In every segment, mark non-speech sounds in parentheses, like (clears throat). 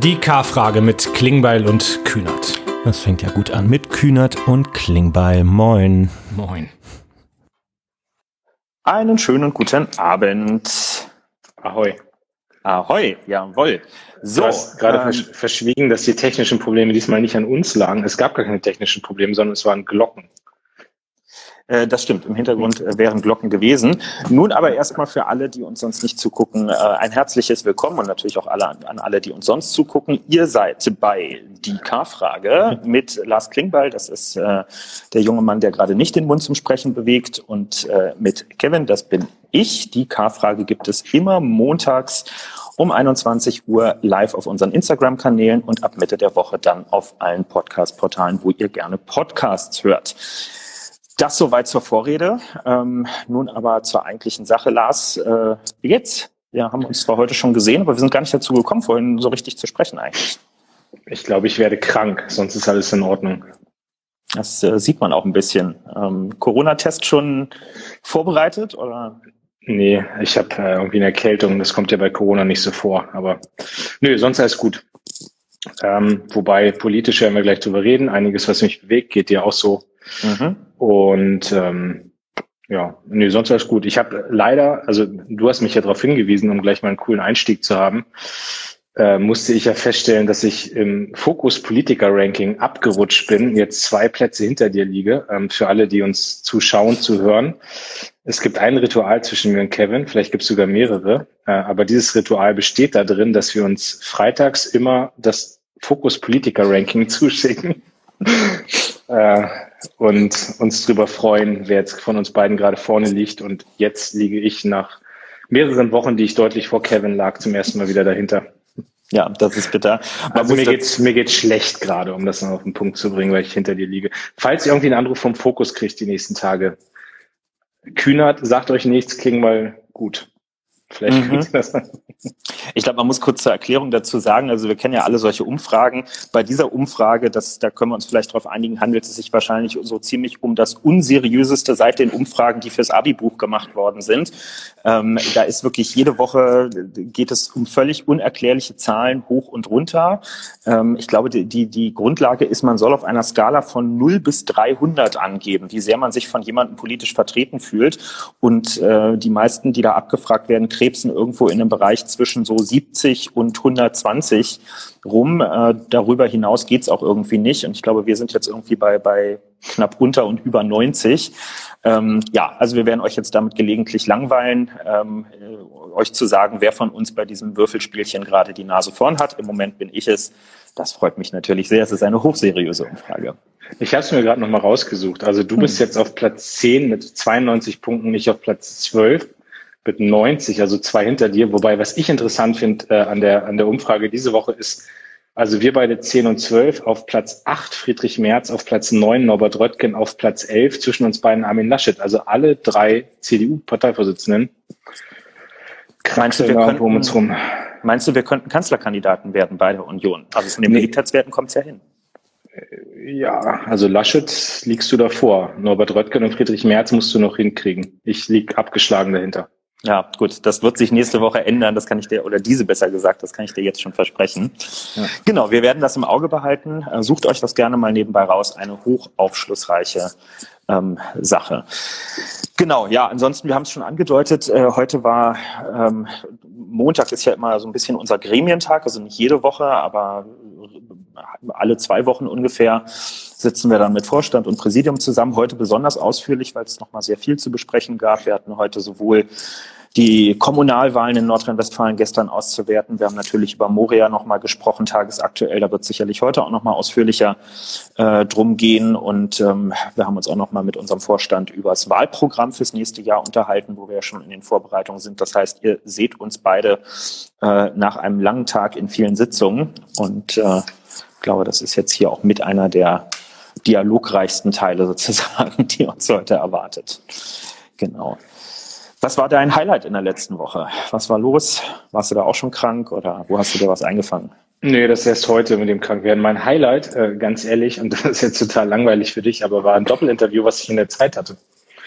Die K-Frage mit Klingbeil und Kühnert. Das fängt ja gut an mit Kühnert und Klingbeil. Moin. Moin. Einen schönen guten Abend. Ahoi. Ahoi, jawohl. So, du hast gerade ähm, verschwiegen, dass die technischen Probleme diesmal nicht an uns lagen. Es gab gar keine technischen Probleme, sondern es waren Glocken. Äh, das stimmt, im Hintergrund äh, wären Glocken gewesen. Nun aber erstmal für alle, die uns sonst nicht zugucken, äh, ein herzliches Willkommen und natürlich auch alle, an alle, die uns sonst zugucken. Ihr seid bei die K-Frage mit Lars Klingbeil, das ist der junge Mann, der gerade nicht den Mund zum Sprechen bewegt, und mit Kevin, das bin ich. Die K-Frage gibt es immer montags um 21 Uhr live auf unseren Instagram-Kanälen und ab Mitte der Woche dann auf allen Podcast-Portalen, wo ihr gerne Podcasts hört. Das soweit zur Vorrede. Ähm, nun aber zur eigentlichen Sache. Lars, äh, wie geht's? Wir haben uns zwar heute schon gesehen, aber wir sind gar nicht dazu gekommen, vorhin so richtig zu sprechen eigentlich. Ich glaube, ich werde krank, sonst ist alles in Ordnung. Das äh, sieht man auch ein bisschen. Ähm, Corona-Test schon vorbereitet oder? Nee, ich habe äh, irgendwie eine Erkältung. Das kommt ja bei Corona nicht so vor. Aber nö, sonst alles gut. Ähm, wobei politisch werden wir gleich drüber reden. Einiges, was mich bewegt, geht dir auch so. Mhm. Und ähm, ja, nee, sonst alles gut. Ich habe leider, also du hast mich ja darauf hingewiesen, um gleich mal einen coolen Einstieg zu haben, äh, musste ich ja feststellen, dass ich im Fokus Politiker Ranking abgerutscht bin, jetzt zwei Plätze hinter dir liege. Ähm, für alle, die uns zuschauen, zu hören. Es gibt ein Ritual zwischen mir und Kevin, vielleicht gibt es sogar mehrere, äh, aber dieses Ritual besteht da drin, dass wir uns freitags immer das Fokus Politiker Ranking zuschicken. (laughs) äh, und uns darüber freuen, wer jetzt von uns beiden gerade vorne liegt. Und jetzt liege ich nach mehreren Wochen, die ich deutlich vor Kevin lag, zum ersten Mal wieder dahinter. Ja, das ist bitter. Man also mir geht's, mir geht's schlecht gerade, um das noch auf den Punkt zu bringen, weil ich hinter dir liege. Falls ihr irgendwie einen Anruf vom Fokus kriegt die nächsten Tage, Kühnert, sagt euch nichts, klingen mal gut. Vielleicht mhm. das Ich glaube, man muss kurz zur Erklärung dazu sagen, also wir kennen ja alle solche Umfragen. Bei dieser Umfrage, das, da können wir uns vielleicht darauf einigen, handelt es sich wahrscheinlich so ziemlich um das unseriöseste seit den Umfragen, die fürs Abi-Buch gemacht worden sind. Ähm, da ist wirklich jede Woche geht es um völlig unerklärliche Zahlen hoch und runter. Ähm, ich glaube, die, die, die Grundlage ist, man soll auf einer Skala von 0 bis 300 angeben, wie sehr man sich von jemandem politisch vertreten fühlt. Und äh, die meisten, die da abgefragt werden, krebsen irgendwo in einem Bereich zwischen so 70 und 120 rum. Äh, darüber hinaus geht's auch irgendwie nicht. Und ich glaube, wir sind jetzt irgendwie bei, bei knapp unter und über 90. Ähm, ja, also wir werden euch jetzt damit gelegentlich langweilen, ähm, äh, euch zu sagen, wer von uns bei diesem Würfelspielchen gerade die Nase vorn hat. Im Moment bin ich es. Das freut mich natürlich sehr. Es ist eine hochseriöse Umfrage. Ich habe es mir gerade nochmal rausgesucht. Also du bist hm. jetzt auf Platz 10 mit 92 Punkten, nicht auf Platz 12 mit 90, also zwei hinter dir. Wobei, was ich interessant finde äh, an, der, an der Umfrage diese Woche ist, also wir beide 10 und 12, auf Platz 8 Friedrich Merz, auf Platz 9 Norbert Röttgen, auf Platz 11 zwischen uns beiden Armin Laschet. Also alle drei CDU-Parteivorsitzenden. Meinst du, wir könnten, um uns rum. meinst du, wir könnten Kanzlerkandidaten werden bei der Union? Also von den nee. Beliebtheitswerten kommt es ja hin. Äh, ja, also Laschet liegst du davor. Norbert Röttgen und Friedrich Merz musst du noch hinkriegen. Ich lieg abgeschlagen dahinter. Ja, gut, das wird sich nächste Woche ändern, das kann ich dir, oder diese besser gesagt, das kann ich dir jetzt schon versprechen. Ja. Genau, wir werden das im Auge behalten. Äh, sucht euch das gerne mal nebenbei raus, eine hochaufschlussreiche ähm, Sache. Genau, ja, ansonsten, wir haben es schon angedeutet, äh, heute war ähm, Montag ist ja immer so ein bisschen unser Gremientag, also nicht jede Woche, aber alle zwei Wochen ungefähr sitzen wir dann mit Vorstand und Präsidium zusammen. Heute besonders ausführlich, weil es nochmal sehr viel zu besprechen gab. Wir hatten heute sowohl die Kommunalwahlen in Nordrhein-Westfalen gestern auszuwerten. Wir haben natürlich über Moria nochmal gesprochen, tagesaktuell. Da wird sicherlich heute auch nochmal ausführlicher äh, drum gehen. Und ähm, wir haben uns auch nochmal mit unserem Vorstand über das Wahlprogramm fürs nächste Jahr unterhalten, wo wir ja schon in den Vorbereitungen sind. Das heißt, ihr seht uns beide äh, nach einem langen Tag in vielen Sitzungen. Und äh, glaube, das ist jetzt hier auch mit einer der dialogreichsten Teile (laughs) sozusagen, die uns heute erwartet. Genau. Was war dein Highlight in der letzten Woche? Was war los? Warst du da auch schon krank oder wo hast du dir was eingefangen? Nee, das ist erst heute mit dem Krankwerden. Mein Highlight, äh, ganz ehrlich, und (laughs) das ist jetzt total langweilig für dich, aber war ein Doppelinterview, was ich in der Zeit hatte.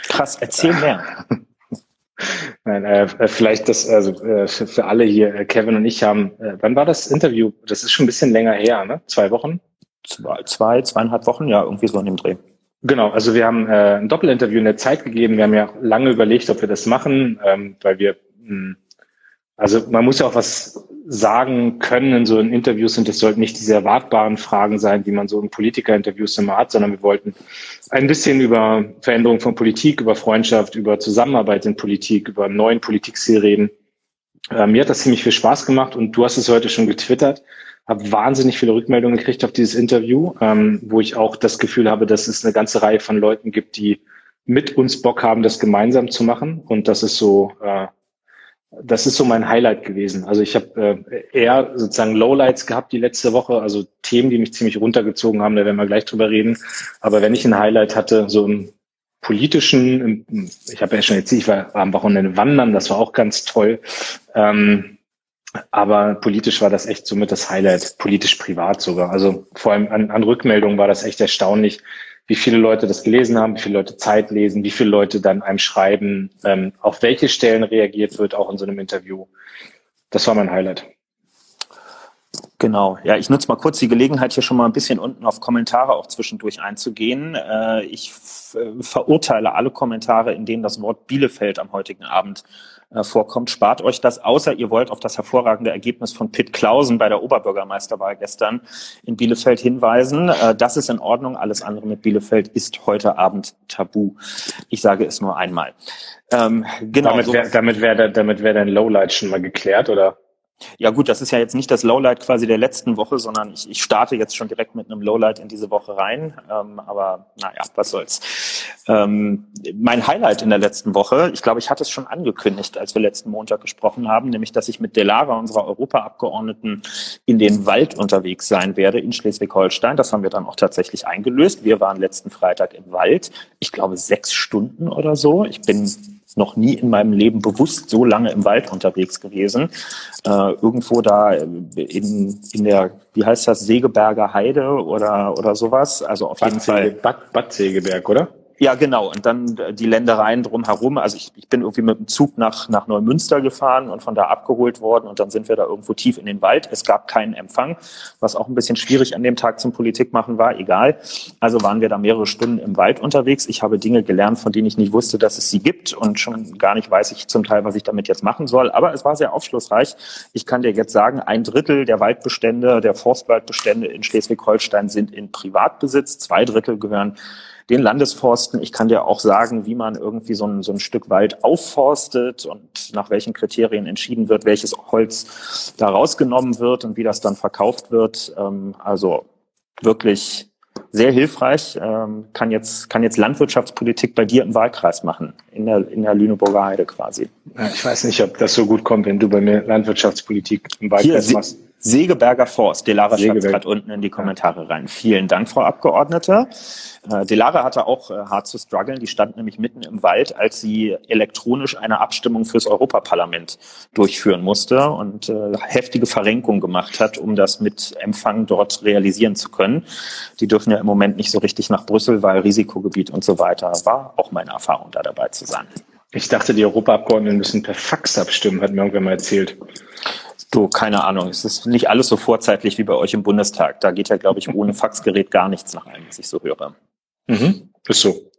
Krass, erzähl mehr. (laughs) Nein, äh, vielleicht das, also äh, für, für alle hier, äh, Kevin und ich haben, äh, wann war das Interview? Das ist schon ein bisschen länger her, ne? Zwei Wochen? Zwei, zwei zweieinhalb Wochen, ja, irgendwie so in dem Dreh. Genau, also wir haben äh, ein Doppelinterview in der Zeit gegeben. Wir haben ja lange überlegt, ob wir das machen, ähm, weil wir, mh, hm, also man muss ja auch was sagen können in so Interviews und das sollten nicht diese erwartbaren Fragen sein, die man so in Politikerinterviews immer hat, sondern wir wollten ein bisschen über Veränderung von Politik, über Freundschaft, über Zusammenarbeit in Politik, über einen neuen Politikstil reden. Äh, mir hat das ziemlich viel Spaß gemacht und du hast es heute schon getwittert. Habe wahnsinnig viele Rückmeldungen gekriegt auf dieses Interview, ähm, wo ich auch das Gefühl habe, dass es eine ganze Reihe von Leuten gibt, die mit uns Bock haben, das gemeinsam zu machen. Und das ist so äh, das ist so mein Highlight gewesen. Also ich habe äh, eher sozusagen Lowlights gehabt die letzte Woche, also Themen, die mich ziemlich runtergezogen haben, da werden wir gleich drüber reden. Aber wenn ich ein Highlight hatte, so im politischen, im, ich habe ja schon erzählt, ich war am Wochenende wandern, das war auch ganz toll. Ähm, aber politisch war das echt somit das Highlight, politisch privat sogar. Also vor allem an, an Rückmeldungen war das echt erstaunlich, wie viele Leute das gelesen haben, wie viele Leute Zeit lesen, wie viele Leute dann einem schreiben, ähm, auf welche Stellen reagiert wird, auch in so einem Interview. Das war mein Highlight. Genau, ja, ich nutze mal kurz die Gelegenheit, hier schon mal ein bisschen unten auf Kommentare auch zwischendurch einzugehen. Äh, ich verurteile alle Kommentare, in denen das Wort Bielefeld am heutigen Abend äh, vorkommt. Spart euch das, außer ihr wollt auf das hervorragende Ergebnis von Pitt Klausen bei der Oberbürgermeisterwahl gestern in Bielefeld hinweisen. Äh, das ist in Ordnung. Alles andere mit Bielefeld ist heute Abend tabu. Ich sage es nur einmal. Ähm, genau. Damit wäre damit wär, damit wär dein Lowlight schon mal geklärt, oder? Ja gut, das ist ja jetzt nicht das Lowlight quasi der letzten Woche, sondern ich, ich starte jetzt schon direkt mit einem Lowlight in diese Woche rein. Ähm, aber naja, was soll's. Ähm, mein Highlight in der letzten Woche, ich glaube, ich hatte es schon angekündigt, als wir letzten Montag gesprochen haben, nämlich, dass ich mit Delara, unserer Europaabgeordneten, in den Wald unterwegs sein werde in Schleswig-Holstein. Das haben wir dann auch tatsächlich eingelöst. Wir waren letzten Freitag im Wald. Ich glaube, sechs Stunden oder so. Ich bin noch nie in meinem Leben bewusst so lange im Wald unterwegs gewesen. Äh, irgendwo da in, in der, wie heißt das, Segeberger Heide oder, oder sowas. Also auf Bad jeden Fall. Bad, Bad Segeberg, oder? Ja, genau. Und dann äh, die Ländereien drumherum. Also ich, ich bin irgendwie mit dem Zug nach, nach Neumünster gefahren und von da abgeholt worden. Und dann sind wir da irgendwo tief in den Wald. Es gab keinen Empfang, was auch ein bisschen schwierig an dem Tag zum Politik machen war. Egal. Also waren wir da mehrere Stunden im Wald unterwegs. Ich habe Dinge gelernt, von denen ich nicht wusste, dass es sie gibt. Und schon gar nicht weiß ich zum Teil, was ich damit jetzt machen soll. Aber es war sehr aufschlussreich. Ich kann dir jetzt sagen, ein Drittel der Waldbestände, der Forstwaldbestände in Schleswig-Holstein sind in Privatbesitz. Zwei Drittel gehören den Landesforsten. Ich kann dir auch sagen, wie man irgendwie so ein, so ein Stück Wald aufforstet und nach welchen Kriterien entschieden wird, welches Holz da rausgenommen wird und wie das dann verkauft wird. Ähm, also wirklich sehr hilfreich. Ähm, kann jetzt kann jetzt Landwirtschaftspolitik bei dir im Wahlkreis machen in der in der Lüneburger Heide quasi. Ja, ich weiß nicht, ob das so gut kommt, wenn du bei mir Landwirtschaftspolitik im Wahlkreis Hier, machst. Segeberger Forst. Delara schreibt gerade unten in die Kommentare rein. Vielen Dank, Frau Abgeordnete. Äh, Delara hatte auch äh, hart zu strugglen. Die stand nämlich mitten im Wald, als sie elektronisch eine Abstimmung fürs Europaparlament durchführen musste und äh, heftige Verrenkung gemacht hat, um das mit Empfang dort realisieren zu können. Die dürfen ja im Moment nicht so richtig nach Brüssel, weil Risikogebiet und so weiter. War auch meine Erfahrung, da dabei zu sein. Ich dachte, die Europaabgeordneten müssen per Fax abstimmen, hat mir irgendwer mal erzählt. So, keine Ahnung. Es ist nicht alles so vorzeitlich wie bei euch im Bundestag. Da geht ja, glaube ich, ohne (laughs) Faxgerät gar nichts nach allem, was ich so höre. Mhm. Ist so.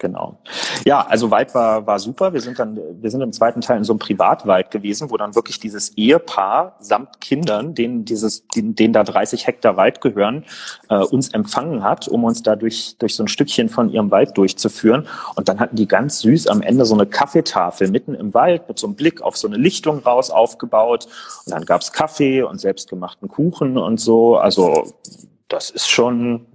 Genau. Ja, also Wald war, war super. Wir sind dann, wir sind im zweiten Teil in so einem Privatwald gewesen, wo dann wirklich dieses Ehepaar samt Kindern, denen dieses, denen, denen da 30 Hektar Wald gehören, äh, uns empfangen hat, um uns da durch, durch so ein Stückchen von ihrem Wald durchzuführen. Und dann hatten die ganz süß am Ende so eine Kaffeetafel mitten im Wald mit so einem Blick auf so eine Lichtung raus aufgebaut. Und dann gab's Kaffee und selbstgemachten Kuchen und so. Also das ist schon.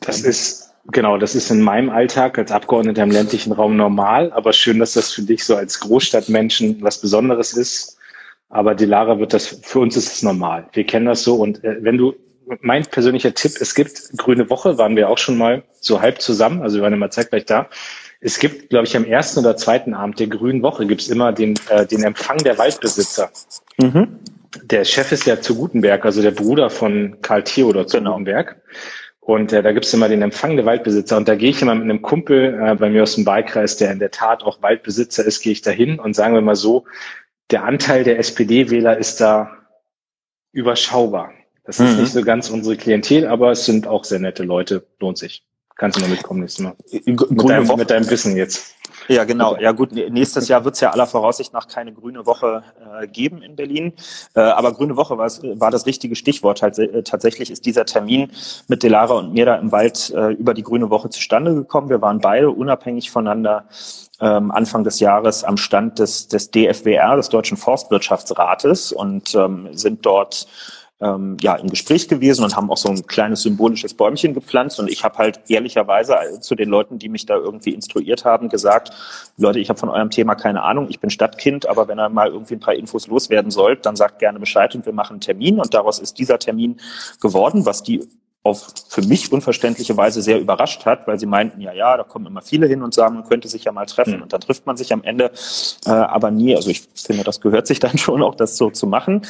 Das ist Genau, das ist in meinem Alltag als Abgeordneter im ländlichen Raum normal, aber schön, dass das für dich so als Großstadtmenschen was Besonderes ist. Aber die Lara wird das, für uns ist es normal. Wir kennen das so und äh, wenn du, mein persönlicher Tipp, es gibt Grüne Woche, waren wir auch schon mal so halb zusammen, also wir waren immer zeitgleich da. Es gibt, glaube ich, am ersten oder zweiten Abend der Grünen Woche gibt's immer den, äh, den Empfang der Waldbesitzer. Mhm. Der Chef ist ja zu Gutenberg, also der Bruder von Karl Theodor zu genau. Gutenberg. Und äh, da gibt's immer den Empfang der Waldbesitzer. Und da gehe ich immer mit einem Kumpel äh, bei mir aus dem Wahlkreis, der in der Tat auch Waldbesitzer ist, gehe ich da hin und sagen wir mal so, der Anteil der SPD-Wähler ist da überschaubar. Das ist mhm. nicht so ganz unsere Klientel, aber es sind auch sehr nette Leute. Lohnt sich. Kannst du mal mitkommen nächstes Mal. Mit deinem, mit deinem Wissen jetzt. Ja, genau. Ja gut, nächstes Jahr wird es ja aller Voraussicht nach keine grüne Woche äh, geben in Berlin. Äh, aber grüne Woche war, war das richtige Stichwort. Halt, äh, tatsächlich ist dieser Termin mit Delara und mir da im Wald äh, über die grüne Woche zustande gekommen. Wir waren beide unabhängig voneinander ähm, Anfang des Jahres am Stand des, des DFWR, des Deutschen Forstwirtschaftsrates, und ähm, sind dort ähm, ja im Gespräch gewesen und haben auch so ein kleines symbolisches Bäumchen gepflanzt. Und ich habe halt ehrlicherweise zu den Leuten, die mich da irgendwie instruiert haben, gesagt, Leute, ich habe von eurem Thema keine Ahnung, ich bin Stadtkind, aber wenn ihr mal irgendwie ein paar Infos loswerden sollt, dann sagt gerne Bescheid und wir machen einen Termin. Und daraus ist dieser Termin geworden, was die auf für mich unverständliche Weise sehr überrascht hat, weil sie meinten, ja, ja, da kommen immer viele hin und sagen, man könnte sich ja mal treffen mhm. und dann trifft man sich am Ende, äh, aber nie. Also ich finde, das gehört sich (laughs) dann schon auch, das so zu machen.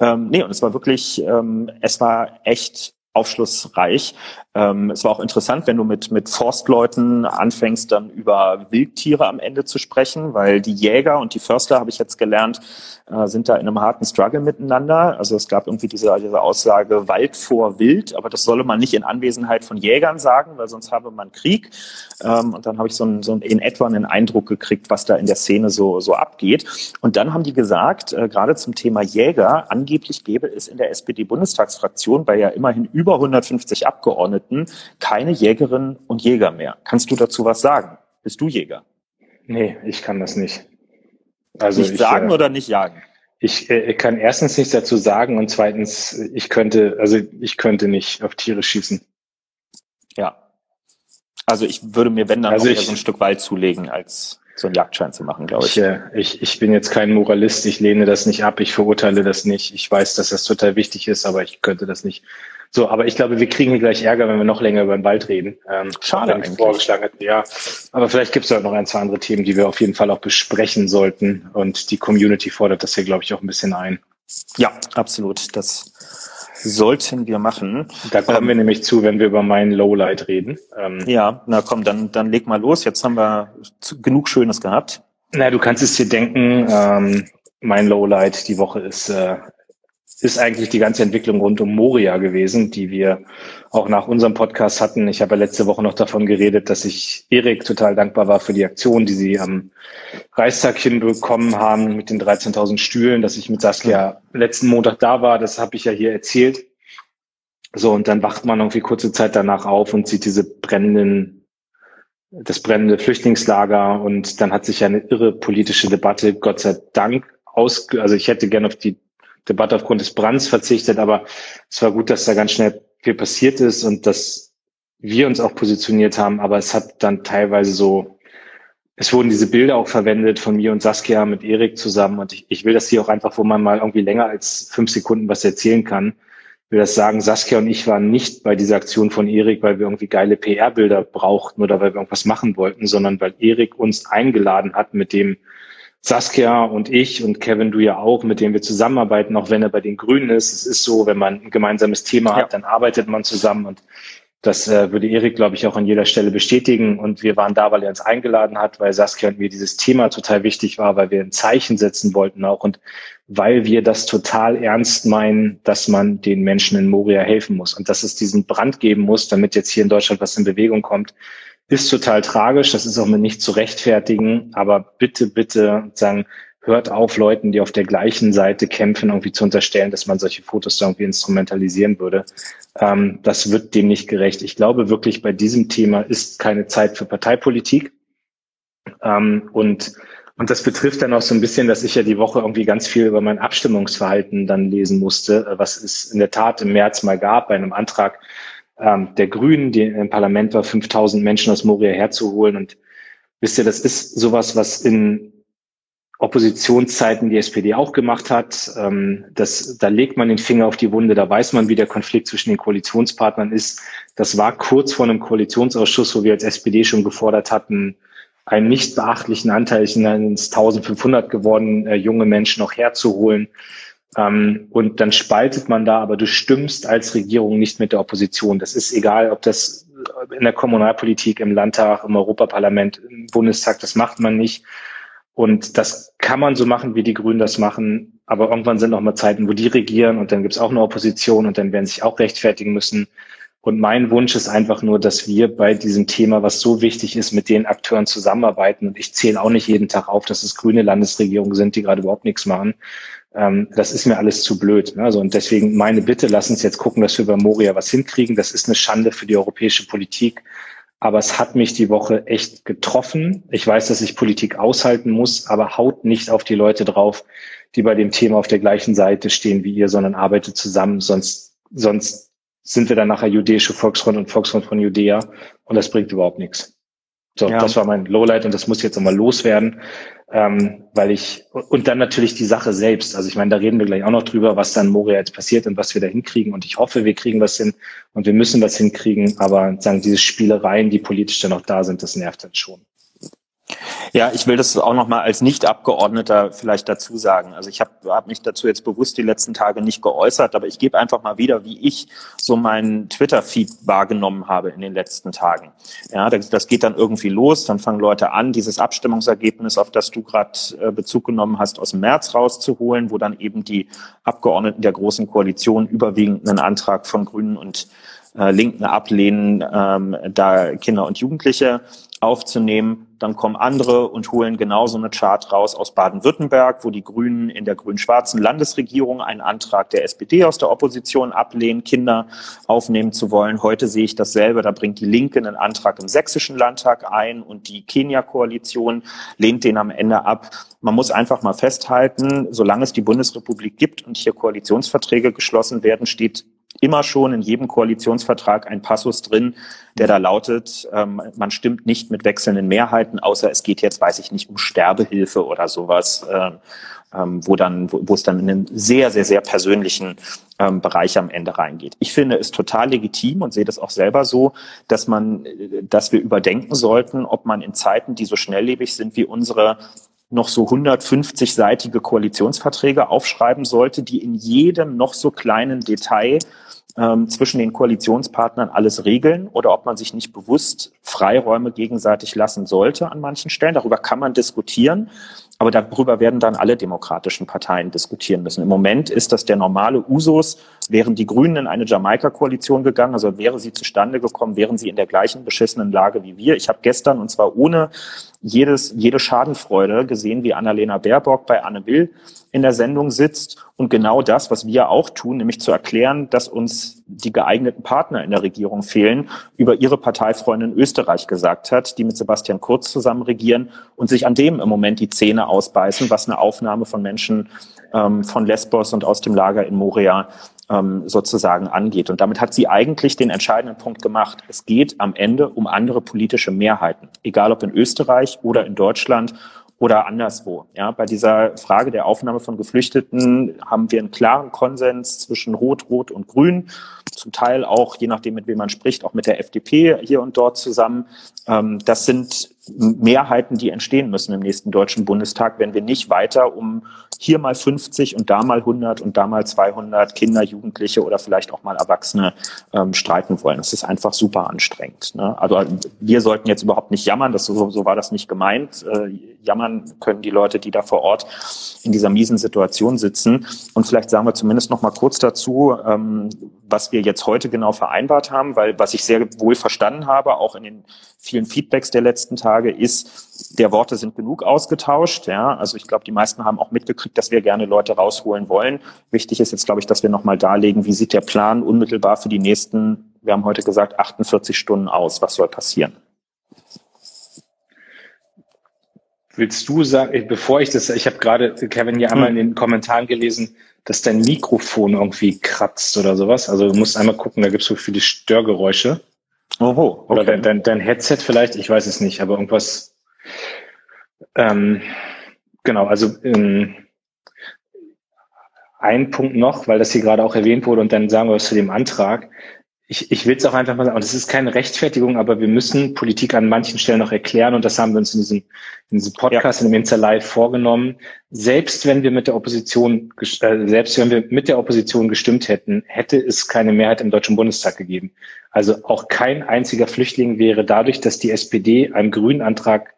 Ähm, nee, und es war wirklich, ähm, es war echt aufschlussreich. Ähm, es war auch interessant, wenn du mit, mit Forstleuten anfängst, dann über Wildtiere am Ende zu sprechen, weil die Jäger und die Förster, habe ich jetzt gelernt, äh, sind da in einem harten Struggle miteinander. Also es gab irgendwie diese, diese Aussage Wald vor Wild, aber das solle man nicht in Anwesenheit von Jägern sagen, weil sonst habe man Krieg. Ähm, und dann habe ich so, ein, so in etwa einen Eindruck gekriegt, was da in der Szene so, so abgeht. Und dann haben die gesagt, äh, gerade zum Thema Jäger, angeblich gäbe es in der SPD-Bundestagsfraktion bei ja immerhin über 150 Abgeordneten keine Jägerinnen und Jäger mehr. Kannst du dazu was sagen? Bist du Jäger? Nee, ich kann das nicht. Also nicht ich, sagen äh, oder nicht jagen? Ich äh, kann erstens nichts dazu sagen und zweitens, ich könnte, also ich könnte nicht auf Tiere schießen. Ja. Also ich würde mir, wenn dann also ich, so ein Stück Wald zulegen, als so einen Jagdschein zu machen, glaube ich. Ich, äh, ich. Ich bin jetzt kein Moralist, ich lehne das nicht ab, ich verurteile das nicht. Ich weiß, dass das total wichtig ist, aber ich könnte das nicht. So, aber ich glaube, wir kriegen gleich Ärger, wenn wir noch länger über den Wald reden. Ähm, Schade eigentlich. Vorgeschlagen hat, ja, aber vielleicht gibt es halt noch ein, zwei andere Themen, die wir auf jeden Fall auch besprechen sollten. Und die Community fordert das hier, glaube ich, auch ein bisschen ein. Ja, absolut. Das sollten wir machen. Da kommen ähm, wir nämlich zu, wenn wir über mein Lowlight reden. Ähm, ja, na komm, dann, dann leg mal los. Jetzt haben wir genug Schönes gehabt. Na, du kannst es dir denken, ähm, mein Lowlight die Woche ist äh, ist eigentlich die ganze Entwicklung rund um Moria gewesen, die wir auch nach unserem Podcast hatten. Ich habe ja letzte Woche noch davon geredet, dass ich Erik total dankbar war für die Aktion, die sie am Reichstag hinbekommen haben mit den 13.000 Stühlen, dass ich mit Saskia letzten Montag da war. Das habe ich ja hier erzählt. So, und dann wacht man irgendwie kurze Zeit danach auf und sieht diese brennenden, das brennende Flüchtlingslager und dann hat sich ja eine irre politische Debatte, Gott sei Dank, aus, also ich hätte gerne auf die Debatte aufgrund des Brands verzichtet, aber es war gut, dass da ganz schnell viel passiert ist und dass wir uns auch positioniert haben, aber es hat dann teilweise so, es wurden diese Bilder auch verwendet von mir und Saskia mit Erik zusammen und ich, ich will das hier auch einfach, wo man mal irgendwie länger als fünf Sekunden was erzählen kann, will das sagen, Saskia und ich waren nicht bei dieser Aktion von Erik, weil wir irgendwie geile PR-Bilder brauchten oder weil wir irgendwas machen wollten, sondern weil Erik uns eingeladen hat, mit dem Saskia und ich und Kevin, du ja auch, mit dem wir zusammenarbeiten, auch wenn er bei den Grünen ist. Es ist so, wenn man ein gemeinsames Thema ja. hat, dann arbeitet man zusammen und das äh, würde Erik, glaube ich, auch an jeder Stelle bestätigen. Und wir waren da, weil er uns eingeladen hat, weil Saskia und mir dieses Thema total wichtig war, weil wir ein Zeichen setzen wollten auch und weil wir das total ernst meinen, dass man den Menschen in Moria helfen muss und dass es diesen Brand geben muss, damit jetzt hier in Deutschland was in Bewegung kommt, ist total tragisch, das ist auch mit nicht zu rechtfertigen, aber bitte, bitte sagen, hört auf, Leuten, die auf der gleichen Seite kämpfen, irgendwie zu unterstellen, dass man solche Fotos irgendwie instrumentalisieren würde. Ähm, das wird dem nicht gerecht. Ich glaube wirklich, bei diesem Thema ist keine Zeit für Parteipolitik. Ähm, und, und das betrifft dann auch so ein bisschen, dass ich ja die Woche irgendwie ganz viel über mein Abstimmungsverhalten dann lesen musste, was es in der Tat im März mal gab bei einem Antrag ähm, der Grünen, die im Parlament war, 5000 Menschen aus Moria herzuholen. Und wisst ihr, das ist sowas, was in Oppositionszeiten die SPD auch gemacht hat. Ähm, das, da legt man den Finger auf die Wunde, da weiß man, wie der Konflikt zwischen den Koalitionspartnern ist. Das war kurz vor einem Koalitionsausschuss, wo wir als SPD schon gefordert hatten, einen nicht beachtlichen Anteil, sind 1500 geworden, äh, junge Menschen noch herzuholen. Ähm, und dann spaltet man da, aber du stimmst als Regierung nicht mit der Opposition. Das ist egal, ob das in der Kommunalpolitik, im Landtag, im Europaparlament, im Bundestag, das macht man nicht. Und das kann man so machen, wie die Grünen das machen. Aber irgendwann sind auch mal Zeiten, wo die regieren und dann gibt's auch eine Opposition und dann werden sich auch rechtfertigen müssen. Und mein Wunsch ist einfach nur, dass wir bei diesem Thema, was so wichtig ist, mit den Akteuren zusammenarbeiten. Und ich zähle auch nicht jeden Tag auf, dass es grüne Landesregierungen sind, die gerade überhaupt nichts machen. Ähm, das ist mir alles zu blöd. Ne? Also, und deswegen meine Bitte, lass uns jetzt gucken, dass wir bei Moria was hinkriegen. Das ist eine Schande für die europäische Politik. Aber es hat mich die Woche echt getroffen. Ich weiß, dass ich Politik aushalten muss, aber haut nicht auf die Leute drauf, die bei dem Thema auf der gleichen Seite stehen wie ihr, sondern arbeitet zusammen. Sonst, sonst sind wir dann nachher jüdische Volksfront und Volksfront von Judäa und das bringt überhaupt nichts. So, ja. das war mein Lowlight und das muss jetzt nochmal loswerden, ähm, weil ich und dann natürlich die Sache selbst. Also ich meine, da reden wir gleich auch noch drüber, was dann Moria jetzt passiert und was wir da hinkriegen. Und ich hoffe, wir kriegen was hin und wir müssen was hinkriegen. Aber sagen diese Spielereien, die politisch dann noch da sind, das nervt dann schon. Ja, ich will das auch nochmal als Nicht-Abgeordneter vielleicht dazu sagen. Also ich habe hab mich dazu jetzt bewusst die letzten Tage nicht geäußert, aber ich gebe einfach mal wieder, wie ich so meinen Twitter-Feed wahrgenommen habe in den letzten Tagen. Ja, das, das, geht dann irgendwie los, dann fangen Leute an, dieses Abstimmungsergebnis, auf das du gerade äh, Bezug genommen hast, aus dem März rauszuholen, wo dann eben die Abgeordneten der Großen Koalition überwiegend einen Antrag von Grünen und äh, Linken ablehnen, ähm, da Kinder und Jugendliche aufzunehmen. Dann kommen andere und holen genauso eine Chart raus aus Baden-Württemberg, wo die Grünen in der grün-schwarzen Landesregierung einen Antrag der SPD aus der Opposition ablehnen, Kinder aufnehmen zu wollen. Heute sehe ich dasselbe. Da bringt die Linke einen Antrag im sächsischen Landtag ein und die Kenia-Koalition lehnt den am Ende ab. Man muss einfach mal festhalten, solange es die Bundesrepublik gibt und hier Koalitionsverträge geschlossen werden, steht immer schon in jedem Koalitionsvertrag ein Passus drin, der da lautet, ähm, man stimmt nicht mit wechselnden Mehrheiten, außer es geht jetzt, weiß ich nicht, um Sterbehilfe oder sowas, ähm, ähm, wo dann, wo, wo es dann in einen sehr, sehr, sehr persönlichen ähm, Bereich am Ende reingeht. Ich finde es total legitim und sehe das auch selber so, dass man, dass wir überdenken sollten, ob man in Zeiten, die so schnelllebig sind wie unsere, noch so 150-seitige Koalitionsverträge aufschreiben sollte, die in jedem noch so kleinen Detail ähm, zwischen den Koalitionspartnern alles regeln oder ob man sich nicht bewusst Freiräume gegenseitig lassen sollte an manchen Stellen. Darüber kann man diskutieren. Aber darüber werden dann alle demokratischen Parteien diskutieren müssen. Im Moment ist das der normale Usus. Wären die Grünen in eine Jamaika-Koalition gegangen, also wäre sie zustande gekommen, wären sie in der gleichen beschissenen Lage wie wir. Ich habe gestern, und zwar ohne jedes, jede Schadenfreude, gesehen, wie Annalena Baerbock bei Anne Will in der Sendung sitzt und genau das, was wir auch tun, nämlich zu erklären, dass uns die geeigneten Partner in der Regierung fehlen, über ihre Parteifreundin Österreich gesagt hat, die mit Sebastian Kurz zusammen regieren und sich an dem im Moment die Zähne ausbeißen, was eine Aufnahme von Menschen ähm, von Lesbos und aus dem Lager in Moria ähm, sozusagen angeht. Und damit hat sie eigentlich den entscheidenden Punkt gemacht. Es geht am Ende um andere politische Mehrheiten, egal ob in Österreich oder in Deutschland oder anderswo. Ja, bei dieser Frage der Aufnahme von Geflüchteten haben wir einen klaren Konsens zwischen Rot, Rot und Grün. Zum Teil auch, je nachdem, mit wem man spricht, auch mit der FDP hier und dort zusammen. Ähm, das sind Mehrheiten, die entstehen müssen im nächsten Deutschen Bundestag, wenn wir nicht weiter um hier mal 50 und da mal 100 und da mal 200 Kinder, Jugendliche oder vielleicht auch mal Erwachsene ähm, streiten wollen. Das ist einfach super anstrengend. Ne? Also wir sollten jetzt überhaupt nicht jammern, das, so, so war das nicht gemeint. Äh, jammern können die Leute, die da vor Ort in dieser miesen Situation sitzen. Und vielleicht sagen wir zumindest noch mal kurz dazu, ähm, was wir jetzt heute genau vereinbart haben, weil was ich sehr wohl verstanden habe, auch in den vielen Feedbacks der letzten Tage, ist, der Worte sind genug ausgetauscht. Ja, also ich glaube, die meisten haben auch mitgekriegt, dass wir gerne Leute rausholen wollen. Wichtig ist jetzt, glaube ich, dass wir nochmal darlegen, wie sieht der Plan unmittelbar für die nächsten, wir haben heute gesagt, 48 Stunden aus. Was soll passieren? Willst du sagen, bevor ich das, ich habe gerade, Kevin, ja einmal hm. in den Kommentaren gelesen, dass dein Mikrofon irgendwie kratzt oder sowas. Also du musst einmal gucken, da gibt es so viele Störgeräusche. Oho, okay. Oder dein, dein, dein Headset vielleicht, ich weiß es nicht, aber irgendwas. Ähm, genau, also ähm, ein Punkt noch, weil das hier gerade auch erwähnt wurde und dann sagen wir was zu dem Antrag. Ich, ich will es auch einfach mal sagen, und das ist keine Rechtfertigung, aber wir müssen Politik an manchen Stellen noch erklären und das haben wir uns in diesem, in diesem Podcast, ja. in dem Insta Live vorgenommen. Selbst wenn wir mit der Opposition, äh, selbst wenn wir mit der Opposition gestimmt hätten, hätte es keine Mehrheit im Deutschen Bundestag gegeben. Also auch kein einziger Flüchtling wäre dadurch, dass die SPD einem grünen Antrag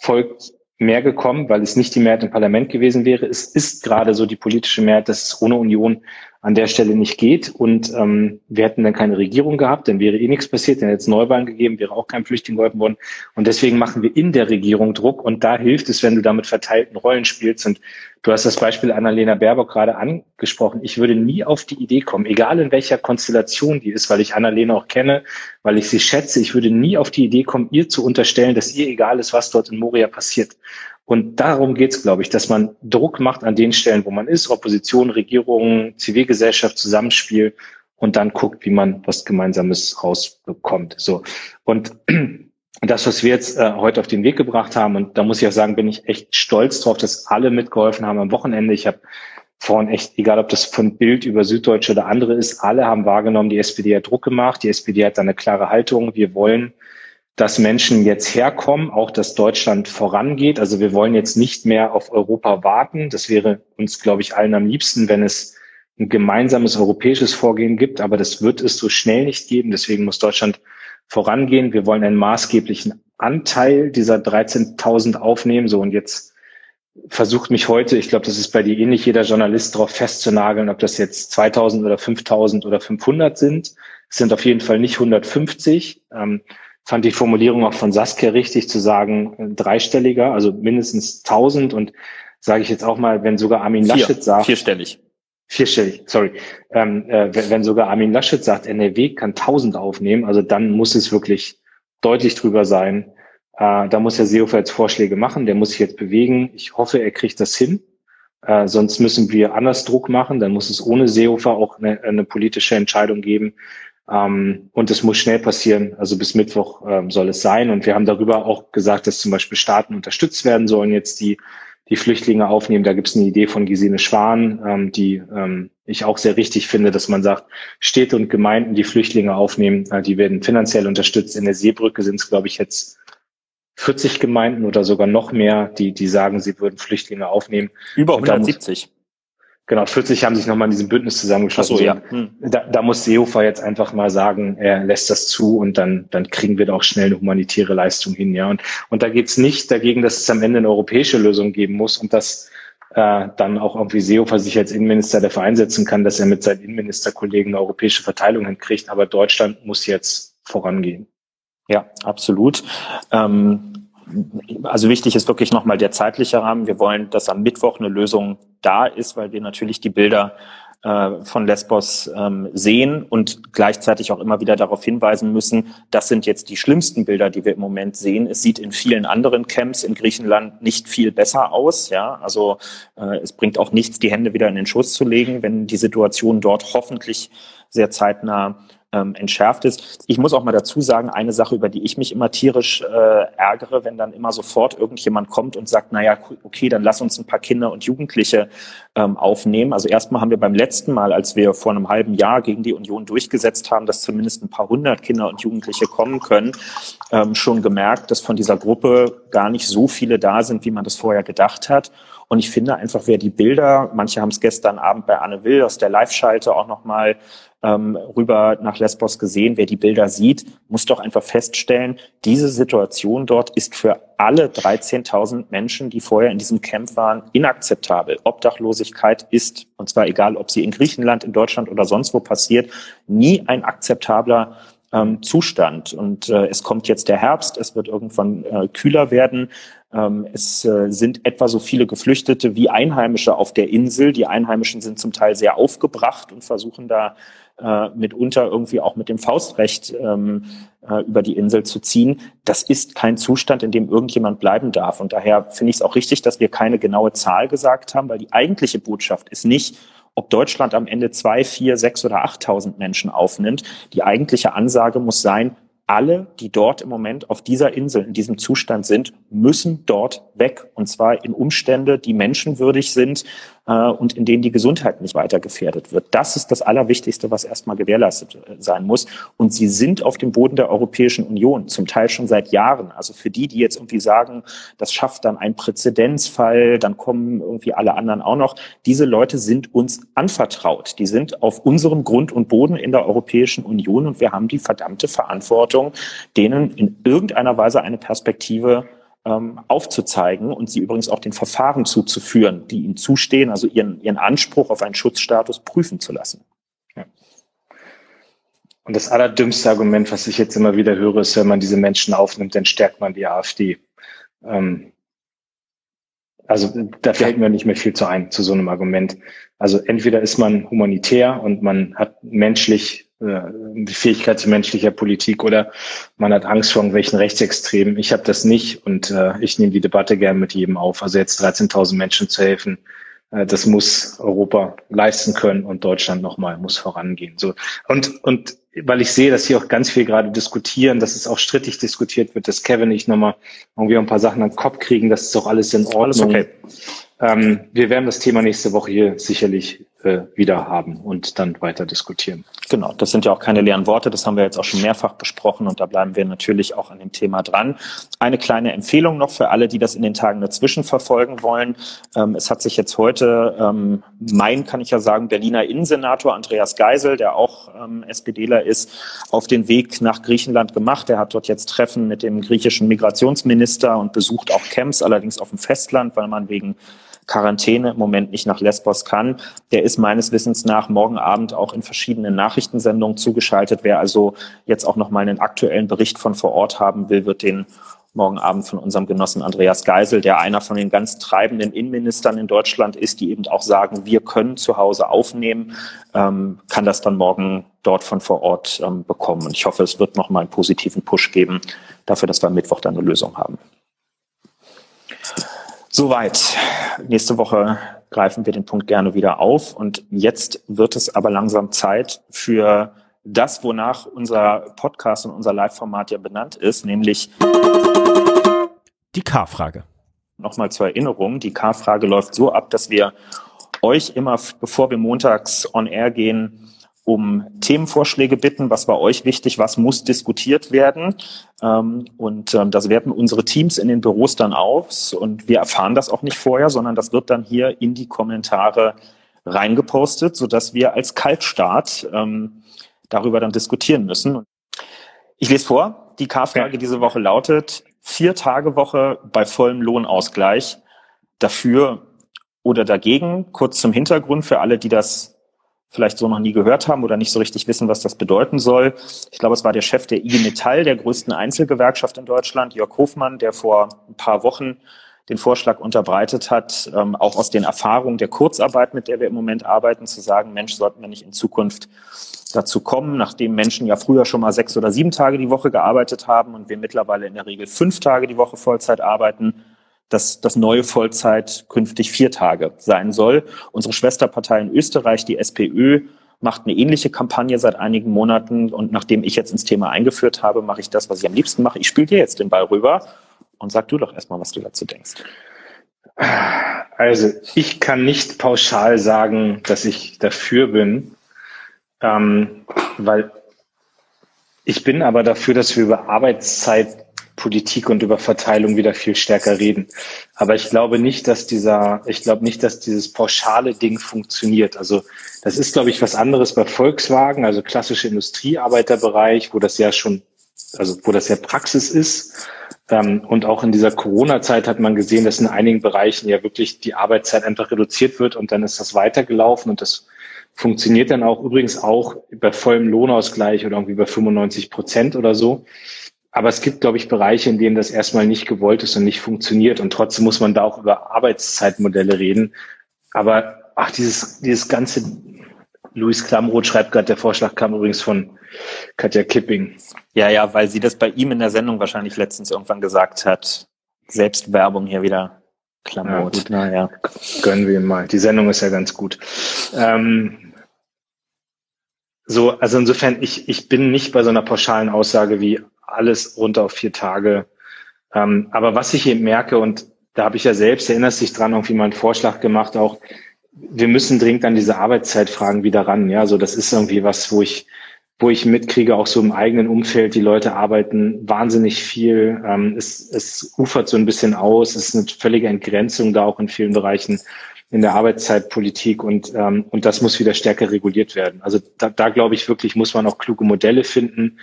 folgt, mehr gekommen, weil es nicht die Mehrheit im Parlament gewesen wäre. Es ist gerade so die politische Mehrheit, dass es ohne Union an der Stelle nicht geht. Und ähm, wir hätten dann keine Regierung gehabt, dann wäre eh nichts passiert, dann hätte es Neuwahlen gegeben, wäre auch kein Flüchtling geholfen worden. Und deswegen machen wir in der Regierung Druck. Und da hilft es, wenn du damit verteilten Rollen spielst. Und du hast das Beispiel Annalena Baerbock gerade angesprochen. Ich würde nie auf die Idee kommen, egal in welcher Konstellation die ist, weil ich Annalena auch kenne, weil ich sie schätze, ich würde nie auf die Idee kommen, ihr zu unterstellen, dass ihr egal ist, was dort in Moria passiert. Und darum geht's, glaube ich, dass man Druck macht an den Stellen, wo man ist, Opposition, Regierung, Zivilgesellschaft, Zusammenspiel und dann guckt, wie man was Gemeinsames rausbekommt. So. Und (clears throat) das, was wir jetzt äh, heute auf den Weg gebracht haben, und da muss ich auch sagen, bin ich echt stolz drauf, dass alle mitgeholfen haben am Wochenende. Ich habe vorhin echt, egal ob das von Bild über Süddeutsche oder andere ist, alle haben wahrgenommen, die SPD hat Druck gemacht, die SPD hat da eine klare Haltung. Wir wollen dass Menschen jetzt herkommen, auch dass Deutschland vorangeht. Also wir wollen jetzt nicht mehr auf Europa warten. Das wäre uns, glaube ich, allen am liebsten, wenn es ein gemeinsames europäisches Vorgehen gibt. Aber das wird es so schnell nicht geben. Deswegen muss Deutschland vorangehen. Wir wollen einen maßgeblichen Anteil dieser 13.000 aufnehmen. So und jetzt versucht mich heute, ich glaube, das ist bei dir ähnlich, jeder Journalist darauf festzunageln, ob das jetzt 2000 oder 5000 oder 500 sind. Es sind auf jeden Fall nicht 150. Ähm, fand die Formulierung auch von Saskia richtig zu sagen, äh, dreistelliger, also mindestens 1000 und sage ich jetzt auch mal, wenn sogar Armin Vier, Laschet sagt. Vierstellig. Vierstellig, sorry. Ähm, äh, wenn, wenn sogar Armin Laschet sagt, NRW kann 1000 aufnehmen, also dann muss es wirklich deutlich drüber sein. Äh, da muss Herr Seehofer jetzt Vorschläge machen, der muss sich jetzt bewegen. Ich hoffe, er kriegt das hin. Äh, sonst müssen wir anders Druck machen. Dann muss es ohne Seehofer auch eine, eine politische Entscheidung geben, ähm, und es muss schnell passieren. Also bis Mittwoch ähm, soll es sein. Und wir haben darüber auch gesagt, dass zum Beispiel Staaten unterstützt werden sollen, jetzt die, die Flüchtlinge aufnehmen. Da gibt es eine Idee von Gesine Schwan, ähm, die ähm, ich auch sehr richtig finde, dass man sagt, Städte und Gemeinden, die Flüchtlinge aufnehmen, äh, die werden finanziell unterstützt. In der Seebrücke sind es, glaube ich, jetzt 40 Gemeinden oder sogar noch mehr, die, die sagen, sie würden Flüchtlinge aufnehmen. Über 170. Genau, 40 haben sich nochmal in diesem Bündnis zusammengeschlossen. So, ja. Hm. Da, da muss Seehofer jetzt einfach mal sagen, er lässt das zu und dann, dann kriegen wir da auch schnell eine humanitäre Leistung hin. Ja, und, und da geht's nicht dagegen, dass es am Ende eine europäische Lösung geben muss und dass äh, dann auch irgendwie Seehofer sich als Innenminister dafür einsetzen kann, dass er mit seinen Innenministerkollegen eine europäische Verteilung hinkriegt. Aber Deutschland muss jetzt vorangehen. Ja, absolut. Ähm also wichtig ist wirklich nochmal der zeitliche Rahmen. Wir wollen, dass am Mittwoch eine Lösung da ist, weil wir natürlich die Bilder äh, von Lesbos ähm, sehen und gleichzeitig auch immer wieder darauf hinweisen müssen, das sind jetzt die schlimmsten Bilder, die wir im Moment sehen. Es sieht in vielen anderen Camps in Griechenland nicht viel besser aus. Ja, also äh, es bringt auch nichts, die Hände wieder in den Schuss zu legen, wenn die Situation dort hoffentlich sehr zeitnah ähm, entschärft ist. Ich muss auch mal dazu sagen, eine Sache, über die ich mich immer tierisch äh, ärgere, wenn dann immer sofort irgendjemand kommt und sagt, naja, okay, dann lass uns ein paar Kinder und Jugendliche ähm, aufnehmen. Also erstmal haben wir beim letzten Mal, als wir vor einem halben Jahr gegen die Union durchgesetzt haben, dass zumindest ein paar hundert Kinder und Jugendliche kommen können, ähm, schon gemerkt, dass von dieser Gruppe gar nicht so viele da sind, wie man das vorher gedacht hat. Und ich finde einfach, wer die Bilder, manche haben es gestern Abend bei Anne Will aus der Live-Schalte auch nochmal ähm, rüber nach Lesbos gesehen, wer die Bilder sieht, muss doch einfach feststellen, diese Situation dort ist für alle 13.000 Menschen, die vorher in diesem Camp waren, inakzeptabel. Obdachlosigkeit ist, und zwar egal, ob sie in Griechenland, in Deutschland oder sonst wo passiert, nie ein akzeptabler ähm, Zustand. Und äh, es kommt jetzt der Herbst, es wird irgendwann äh, kühler werden. Ähm, es äh, sind etwa so viele Geflüchtete wie Einheimische auf der Insel. Die Einheimischen sind zum Teil sehr aufgebracht und versuchen da äh, mitunter irgendwie auch mit dem Faustrecht ähm, äh, über die Insel zu ziehen. Das ist kein Zustand, in dem irgendjemand bleiben darf. Und daher finde ich es auch richtig, dass wir keine genaue Zahl gesagt haben, weil die eigentliche Botschaft ist nicht, ob Deutschland am Ende zwei, vier, sechs oder achttausend Menschen aufnimmt. Die eigentliche Ansage muss sein, alle, die dort im Moment auf dieser Insel in diesem Zustand sind, müssen dort weg. Und zwar in Umstände, die menschenwürdig sind äh, und in denen die Gesundheit nicht weiter gefährdet wird. Das ist das Allerwichtigste, was erstmal gewährleistet äh, sein muss. Und sie sind auf dem Boden der Europäischen Union, zum Teil schon seit Jahren. Also für die, die jetzt irgendwie sagen, das schafft dann ein Präzedenzfall, dann kommen irgendwie alle anderen auch noch. Diese Leute sind uns anvertraut. Die sind auf unserem Grund und Boden in der Europäischen Union und wir haben die verdammte Verantwortung, denen in irgendeiner Weise eine Perspektive ähm, aufzuzeigen und sie übrigens auch den Verfahren zuzuführen, die ihnen zustehen, also ihren, ihren Anspruch auf einen Schutzstatus prüfen zu lassen. Ja. Und das allerdümmste Argument, was ich jetzt immer wieder höre, ist, wenn man diese Menschen aufnimmt, dann stärkt man die AfD. Ähm, also da fällt mir nicht mehr viel zu ein zu so einem Argument. Also entweder ist man humanitär und man hat menschlich die Fähigkeit zu menschlicher Politik oder man hat Angst vor irgendwelchen Rechtsextremen. Ich habe das nicht und äh, ich nehme die Debatte gern mit jedem auf. Also jetzt 13.000 Menschen zu helfen, äh, das muss Europa leisten können und Deutschland nochmal muss vorangehen. So und und weil ich sehe, dass hier auch ganz viel gerade diskutieren, dass es auch strittig diskutiert wird, dass Kevin nicht nochmal irgendwie ein paar Sachen an den Kopf kriegen, das ist doch alles in Ordnung. Alles okay. Ähm, wir werden das Thema nächste Woche hier sicherlich äh, wieder haben und dann weiter diskutieren. Genau, das sind ja auch keine leeren Worte, das haben wir jetzt auch schon mehrfach besprochen und da bleiben wir natürlich auch an dem Thema dran. Eine kleine Empfehlung noch für alle, die das in den Tagen dazwischen verfolgen wollen. Ähm, es hat sich jetzt heute ähm, mein, kann ich ja sagen, Berliner Innensenator Andreas Geisel, der auch ähm, SPDler ist, auf den Weg nach Griechenland gemacht. Er hat dort jetzt Treffen mit dem griechischen Migrationsminister und besucht auch Camps, allerdings auf dem Festland, weil man wegen Quarantäne im Moment nicht nach Lesbos kann. Der ist meines Wissens nach morgen Abend auch in verschiedenen Nachrichtensendungen zugeschaltet. Wer also jetzt auch noch mal einen aktuellen Bericht von vor Ort haben will, wird den morgen Abend von unserem Genossen Andreas Geisel, der einer von den ganz treibenden Innenministern in Deutschland ist, die eben auch sagen, wir können zu Hause aufnehmen, ähm, kann das dann morgen dort von vor Ort ähm, bekommen. Und ich hoffe, es wird noch mal einen positiven Push geben dafür, dass wir am Mittwoch dann eine Lösung haben. Soweit. Nächste Woche greifen wir den Punkt gerne wieder auf. Und jetzt wird es aber langsam Zeit für das, wonach unser Podcast und unser Live-Format ja benannt ist, nämlich die K-Frage. Nochmal zur Erinnerung, die K-Frage läuft so ab, dass wir euch immer, bevor wir montags on air gehen, um Themenvorschläge bitten. Was war euch wichtig? Was muss diskutiert werden? Ähm, und ähm, das werten unsere Teams in den Büros dann aus. Und wir erfahren das auch nicht vorher, sondern das wird dann hier in die Kommentare reingepostet, sodass wir als Kaltstart ähm, darüber dann diskutieren müssen. Ich lese vor. Die K-Frage diese Woche lautet, vier Tage Woche bei vollem Lohnausgleich. Dafür oder dagegen? Kurz zum Hintergrund für alle, die das vielleicht so noch nie gehört haben oder nicht so richtig wissen, was das bedeuten soll. Ich glaube, es war der Chef der IG Metall, der größten Einzelgewerkschaft in Deutschland, Jörg Hofmann, der vor ein paar Wochen den Vorschlag unterbreitet hat, ähm, auch aus den Erfahrungen der Kurzarbeit, mit der wir im Moment arbeiten, zu sagen, Mensch, sollten wir nicht in Zukunft dazu kommen, nachdem Menschen ja früher schon mal sechs oder sieben Tage die Woche gearbeitet haben und wir mittlerweile in der Regel fünf Tage die Woche Vollzeit arbeiten, dass das neue Vollzeit künftig vier Tage sein soll. Unsere Schwesterpartei in Österreich, die SPÖ, macht eine ähnliche Kampagne seit einigen Monaten. Und nachdem ich jetzt ins Thema eingeführt habe, mache ich das, was ich am liebsten mache. Ich spiele dir jetzt den Ball rüber und sag du doch erstmal, was du dazu denkst. Also ich kann nicht pauschal sagen, dass ich dafür bin, ähm, weil ich bin aber dafür, dass wir über Arbeitszeit Politik und über Verteilung wieder viel stärker reden. Aber ich glaube nicht, dass dieser, ich glaube nicht, dass dieses pauschale Ding funktioniert. Also das ist, glaube ich, was anderes bei Volkswagen, also klassische Industriearbeiterbereich, wo das ja schon, also wo das ja Praxis ist. Ähm, und auch in dieser Corona-Zeit hat man gesehen, dass in einigen Bereichen ja wirklich die Arbeitszeit einfach reduziert wird und dann ist das weitergelaufen und das funktioniert dann auch übrigens auch bei vollem Lohnausgleich oder irgendwie bei 95 Prozent oder so. Aber es gibt, glaube ich, Bereiche, in denen das erstmal nicht gewollt ist und nicht funktioniert. Und trotzdem muss man da auch über Arbeitszeitmodelle reden. Aber ach, dieses, dieses ganze, Luis Klamroth schreibt gerade, der Vorschlag kam übrigens von Katja Kipping. Ja, ja, weil sie das bei ihm in der Sendung wahrscheinlich letztens irgendwann gesagt hat. Selbstwerbung hier wieder. Klamroth. Ja, naja. Gönnen wir ihm mal. Die Sendung ist ja ganz gut. Ähm, so, also insofern, ich, ich bin nicht bei so einer pauschalen Aussage wie alles runter auf vier Tage Ähm, aber was ich eben merke, und da habe ich ja selbst, erinnerst dich dran, irgendwie mal einen Vorschlag gemacht, auch wir müssen dringend an diese Arbeitszeitfragen wieder ran. Ja, so das ist irgendwie was, wo ich, wo ich mitkriege, auch so im eigenen Umfeld, die Leute arbeiten wahnsinnig viel. Ähm, es, es ufert so ein bisschen aus, es ist eine völlige Entgrenzung da auch in vielen Bereichen in der Arbeitszeitpolitik und, ähm, und das muss wieder stärker reguliert werden. Also da, da glaube ich wirklich, muss man auch kluge Modelle finden.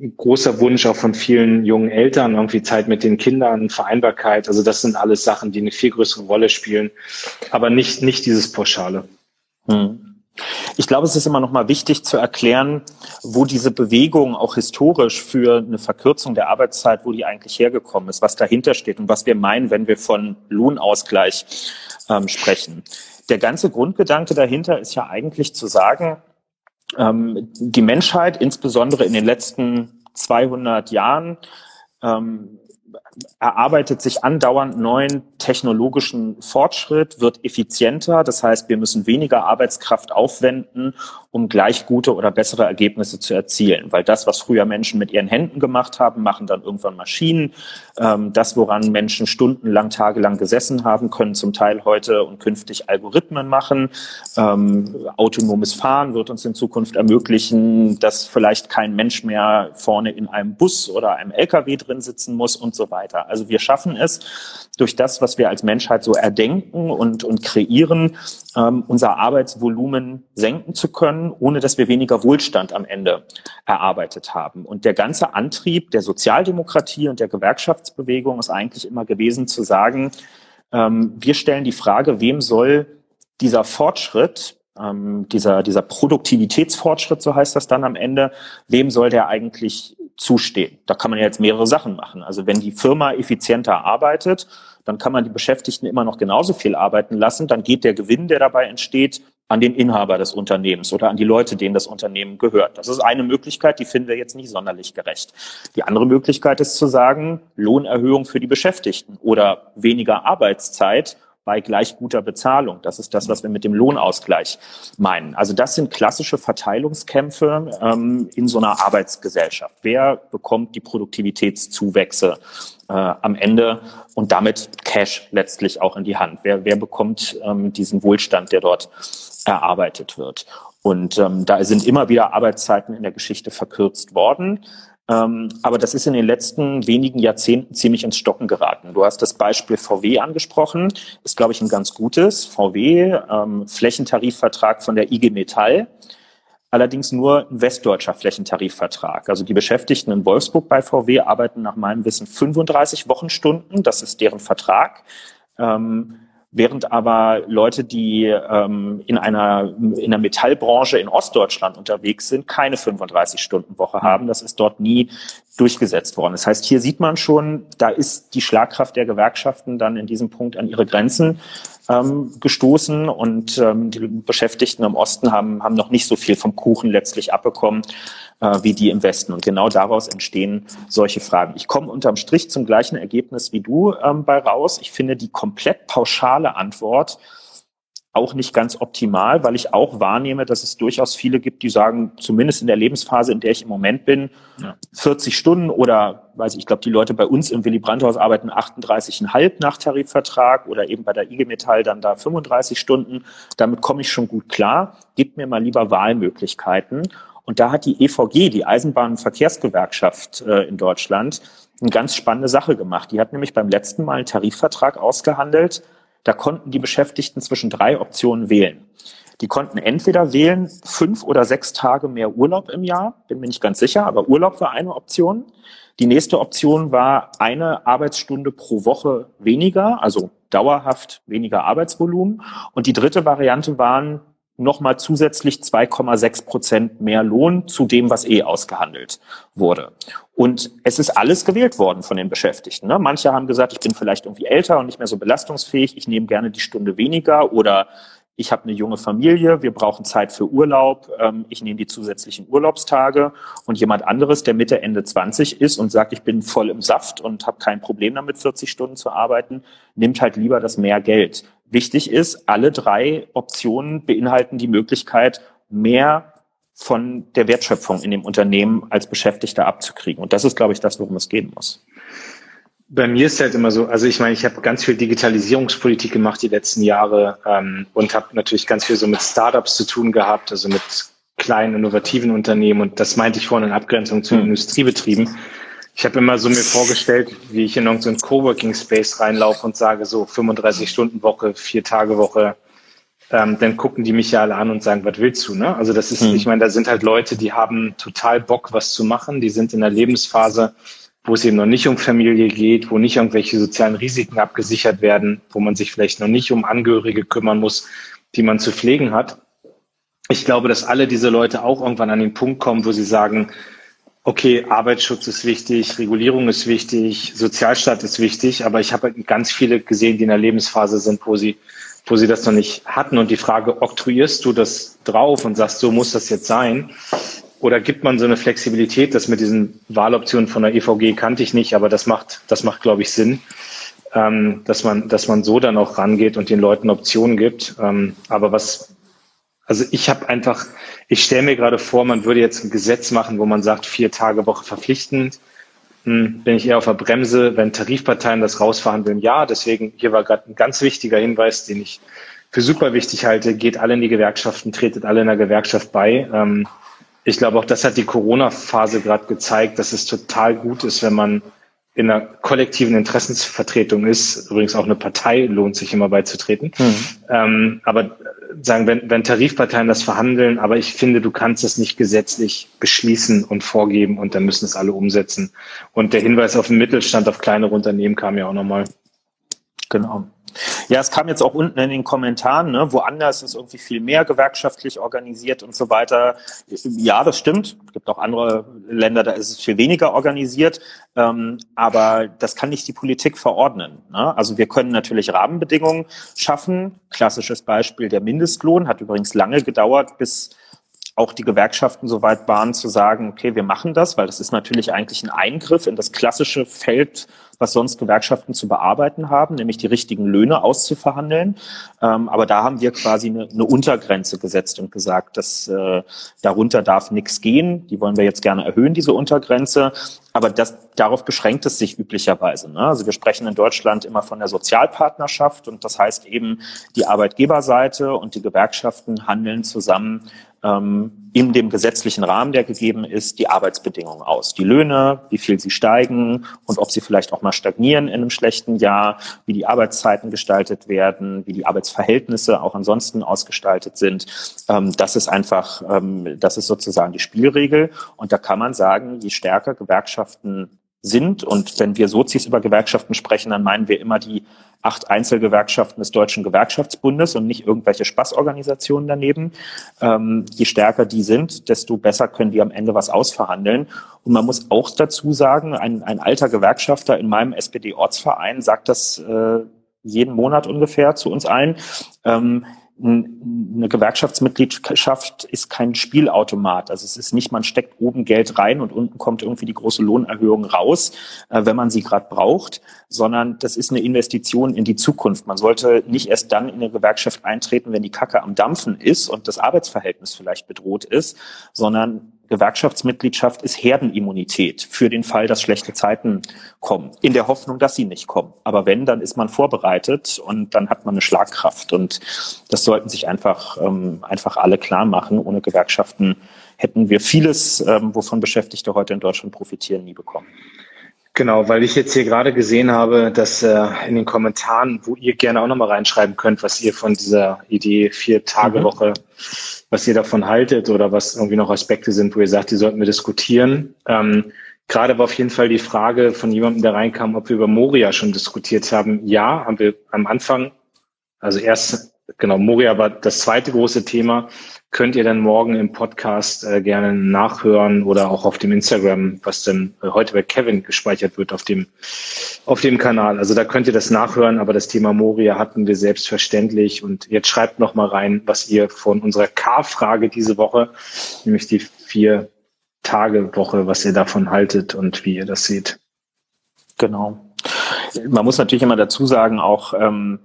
Ein großer Wunsch auch von vielen jungen Eltern, irgendwie Zeit mit den Kindern, Vereinbarkeit. Also das sind alles Sachen, die eine viel größere Rolle spielen, aber nicht, nicht dieses Pauschale. Hm. Ich glaube, es ist immer noch mal wichtig zu erklären, wo diese Bewegung auch historisch für eine Verkürzung der Arbeitszeit, wo die eigentlich hergekommen ist, was dahinter steht und was wir meinen, wenn wir von Lohnausgleich ähm, sprechen. Der ganze Grundgedanke dahinter ist ja eigentlich zu sagen, ähm, die Menschheit, insbesondere in den letzten 200 Jahren, ähm, erarbeitet sich andauernd neuen technologischen Fortschritt, wird effizienter. Das heißt, wir müssen weniger Arbeitskraft aufwenden, um gleich gute oder bessere Ergebnisse zu erzielen. Weil das, was früher Menschen mit ihren Händen gemacht haben, machen dann irgendwann Maschinen. Ähm, das, woran Menschen stundenlang, tagelang gesessen haben, können zum Teil heute und künftig Algorithmen machen. Ähm, autonomes Fahren wird uns in Zukunft ermöglichen, dass vielleicht kein Mensch mehr vorne in einem Bus oder einem LKW drin sitzen muss und so weiter. Also wir schaffen es durch das, was wir als Menschheit so erdenken und, und kreieren, ähm, unser Arbeitsvolumen senken zu können, ohne dass wir weniger Wohlstand am Ende erarbeitet haben. Und der ganze Antrieb der Sozialdemokratie und der Gewerkschaftsbewegung ist eigentlich immer gewesen zu sagen, ähm, wir stellen die Frage, wem soll dieser Fortschritt, ähm, dieser, dieser Produktivitätsfortschritt, so heißt das dann am Ende, wem soll der eigentlich zustehen? Da kann man ja jetzt mehrere Sachen machen. Also wenn die Firma effizienter arbeitet, dann kann man die Beschäftigten immer noch genauso viel arbeiten lassen. Dann geht der Gewinn, der dabei entsteht, an den Inhaber des Unternehmens oder an die Leute, denen das Unternehmen gehört. Das ist eine Möglichkeit, die finden wir jetzt nicht sonderlich gerecht. Die andere Möglichkeit ist zu sagen, Lohnerhöhung für die Beschäftigten oder weniger Arbeitszeit bei gleich guter Bezahlung. Das ist das, was wir mit dem Lohnausgleich meinen. Also das sind klassische Verteilungskämpfe ähm, in so einer Arbeitsgesellschaft. Wer bekommt die Produktivitätszuwächse äh, am Ende und damit Cash letztlich auch in die Hand? Wer, wer bekommt ähm, diesen Wohlstand, der dort erarbeitet wird? Und ähm, da sind immer wieder Arbeitszeiten in der Geschichte verkürzt worden. Ähm, aber das ist in den letzten wenigen Jahrzehnten ziemlich ins Stocken geraten. Du hast das Beispiel VW angesprochen, ist, glaube ich, ein ganz gutes. VW, ähm, Flächentarifvertrag von der IG Metall, allerdings nur ein westdeutscher Flächentarifvertrag. Also die Beschäftigten in Wolfsburg bei VW arbeiten nach meinem Wissen 35 Wochenstunden, das ist deren Vertrag. Ähm, während aber Leute, die ähm, in einer in der Metallbranche in Ostdeutschland unterwegs sind, keine 35-Stunden-Woche mhm. haben. Das ist dort nie durchgesetzt worden. Das heißt, hier sieht man schon, da ist die Schlagkraft der Gewerkschaften dann in diesem Punkt an ihre Grenzen ähm, gestoßen und ähm, die Beschäftigten im Osten haben, haben noch nicht so viel vom Kuchen letztlich abbekommen wie die im Westen. Und genau daraus entstehen solche Fragen. Ich komme unterm Strich zum gleichen Ergebnis wie du ähm, bei raus. Ich finde die komplett pauschale Antwort auch nicht ganz optimal, weil ich auch wahrnehme, dass es durchaus viele gibt, die sagen, zumindest in der Lebensphase, in der ich im Moment bin, ja. 40 Stunden oder, weiß ich, ich glaube, die Leute bei uns im Willy Brandt-Haus arbeiten 38,5 nach Tarifvertrag oder eben bei der IG Metall dann da 35 Stunden. Damit komme ich schon gut klar. Gib mir mal lieber Wahlmöglichkeiten. Und da hat die EVG, die Eisenbahnverkehrsgewerkschaft äh, in Deutschland, eine ganz spannende Sache gemacht. Die hat nämlich beim letzten Mal einen Tarifvertrag ausgehandelt, da konnten die Beschäftigten zwischen drei Optionen wählen. Die konnten entweder wählen fünf oder sechs Tage mehr Urlaub im Jahr, bin mir nicht ganz sicher, aber Urlaub war eine Option. Die nächste Option war eine Arbeitsstunde pro Woche weniger, also dauerhaft weniger Arbeitsvolumen. Und die dritte Variante waren nochmal zusätzlich 2,6 Prozent mehr Lohn zu dem, was eh ausgehandelt wurde. Und es ist alles gewählt worden von den Beschäftigten. Ne? Manche haben gesagt, ich bin vielleicht irgendwie älter und nicht mehr so belastungsfähig, ich nehme gerne die Stunde weniger oder ich habe eine junge Familie, wir brauchen Zeit für Urlaub, ähm, ich nehme die zusätzlichen Urlaubstage und jemand anderes, der Mitte, Ende 20 ist und sagt, ich bin voll im Saft und habe kein Problem damit, 40 Stunden zu arbeiten, nimmt halt lieber das mehr Geld. Wichtig ist, alle drei Optionen beinhalten die Möglichkeit, mehr von der Wertschöpfung in dem Unternehmen als Beschäftigter abzukriegen. Und das ist, glaube ich, das, worum es gehen muss. Bei mir ist halt immer so, also ich meine, ich habe ganz viel Digitalisierungspolitik gemacht die letzten Jahre ähm, und habe natürlich ganz viel so mit Startups zu tun gehabt, also mit kleinen innovativen Unternehmen und das meinte ich vorhin in Abgrenzung zu mhm. Industriebetrieben. Ich habe immer so mir vorgestellt, wie ich in irgendeinen Coworking Space reinlaufe und sage so 35 Stunden Woche, vier Tage Woche, ähm, dann gucken die mich ja alle an und sagen, was willst du? Ne? Also das ist, mhm. ich meine, da sind halt Leute, die haben total Bock, was zu machen, die sind in der Lebensphase, wo es eben noch nicht um Familie geht, wo nicht irgendwelche sozialen Risiken abgesichert werden, wo man sich vielleicht noch nicht um Angehörige kümmern muss, die man zu pflegen hat. Ich glaube, dass alle diese Leute auch irgendwann an den Punkt kommen, wo sie sagen, okay, Arbeitsschutz ist wichtig, Regulierung ist wichtig, Sozialstaat ist wichtig, aber ich habe ganz viele gesehen, die in der Lebensphase sind, wo sie, wo sie das noch nicht hatten. Und die Frage, oktroyierst du das drauf und sagst, so muss das jetzt sein? Oder gibt man so eine Flexibilität, das mit diesen Wahloptionen von der EVG kannte ich nicht, aber das macht, das macht, glaube ich, Sinn, ähm, dass man, dass man so dann auch rangeht und den Leuten Optionen gibt. Ähm, aber was, also ich habe einfach, ich stelle mir gerade vor, man würde jetzt ein Gesetz machen, wo man sagt, vier Tage Woche verpflichtend. Hm, bin ich eher auf der Bremse, wenn Tarifparteien das rausverhandeln, ja. Deswegen, hier war gerade ein ganz wichtiger Hinweis, den ich für super wichtig halte. Geht alle in die Gewerkschaften, tretet alle in der Gewerkschaft bei. Ähm, ich glaube, auch das hat die Corona-Phase gerade gezeigt, dass es total gut ist, wenn man in einer kollektiven Interessensvertretung ist. Übrigens auch eine Partei lohnt sich immer beizutreten. Mhm. Ähm, aber sagen, wenn, wenn Tarifparteien das verhandeln, aber ich finde, du kannst es nicht gesetzlich beschließen und vorgeben und dann müssen es alle umsetzen. Und der Hinweis auf den Mittelstand, auf kleinere Unternehmen kam ja auch nochmal. Genau. Ja, es kam jetzt auch unten in den Kommentaren, ne, woanders ist irgendwie viel mehr gewerkschaftlich organisiert und so weiter. Ja, das stimmt. Es gibt auch andere Länder, da ist es viel weniger organisiert. Ähm, aber das kann nicht die Politik verordnen. Ne? Also wir können natürlich Rahmenbedingungen schaffen. Klassisches Beispiel der Mindestlohn hat übrigens lange gedauert, bis auch die Gewerkschaften so weit waren zu sagen, okay, wir machen das, weil das ist natürlich eigentlich ein Eingriff in das klassische Feld was sonst Gewerkschaften zu bearbeiten haben, nämlich die richtigen Löhne auszuverhandeln. Ähm, aber da haben wir quasi eine, eine Untergrenze gesetzt und gesagt, dass äh, darunter darf nichts gehen. Die wollen wir jetzt gerne erhöhen, diese Untergrenze. Aber das, darauf beschränkt es sich üblicherweise. Ne? Also wir sprechen in Deutschland immer von der Sozialpartnerschaft und das heißt eben, die Arbeitgeberseite und die Gewerkschaften handeln zusammen ähm, in dem gesetzlichen Rahmen, der gegeben ist, die Arbeitsbedingungen aus. Die Löhne, wie viel sie steigen und ob sie vielleicht auch mal stagnieren in einem schlechten Jahr, wie die Arbeitszeiten gestaltet werden, wie die Arbeitsverhältnisse auch ansonsten ausgestaltet sind. Ähm, das ist einfach, ähm, das ist sozusagen die Spielregel. Und da kann man sagen, je stärker Gewerkschaften sind. Und wenn wir Sozis über Gewerkschaften sprechen, dann meinen wir immer die acht Einzelgewerkschaften des Deutschen Gewerkschaftsbundes und nicht irgendwelche Spaßorganisationen daneben. Ähm, je stärker die sind, desto besser können die am Ende was ausverhandeln. Und man muss auch dazu sagen, ein, ein alter Gewerkschafter in meinem SPD-Ortsverein sagt das äh, jeden Monat ungefähr zu uns allen. Ähm, eine Gewerkschaftsmitgliedschaft ist kein Spielautomat. Also es ist nicht, man steckt oben Geld rein und unten kommt irgendwie die große Lohnerhöhung raus, äh, wenn man sie gerade braucht, sondern das ist eine Investition in die Zukunft. Man sollte nicht erst dann in eine Gewerkschaft eintreten, wenn die Kacke am Dampfen ist und das Arbeitsverhältnis vielleicht bedroht ist, sondern Gewerkschaftsmitgliedschaft ist Herdenimmunität für den Fall, dass schlechte Zeiten kommen. In der Hoffnung, dass sie nicht kommen. Aber wenn, dann ist man vorbereitet und dann hat man eine Schlagkraft. Und das sollten sich einfach, ähm, einfach alle klar machen. Ohne Gewerkschaften hätten wir vieles, ähm, wovon Beschäftigte heute in Deutschland profitieren, nie bekommen. Genau, weil ich jetzt hier gerade gesehen habe, dass äh, in den Kommentaren, wo ihr gerne auch nochmal reinschreiben könnt, was ihr von dieser Idee Vier-Tage-Woche, mhm. was ihr davon haltet oder was irgendwie noch Aspekte sind, wo ihr sagt, die sollten wir diskutieren. Ähm, gerade war auf jeden Fall die Frage von jemandem, der reinkam, ob wir über Moria schon diskutiert haben. Ja, haben wir am Anfang. Also erst, genau, Moria war das zweite große Thema könnt ihr dann morgen im Podcast äh, gerne nachhören oder auch auf dem Instagram, was dann heute bei Kevin gespeichert wird auf dem, auf dem Kanal. Also da könnt ihr das nachhören, aber das Thema Moria hatten wir selbstverständlich. Und jetzt schreibt noch mal rein, was ihr von unserer K-Frage diese Woche, nämlich die vier Tage Woche, was ihr davon haltet und wie ihr das seht. Genau. Man muss natürlich immer dazu sagen, auch ähm,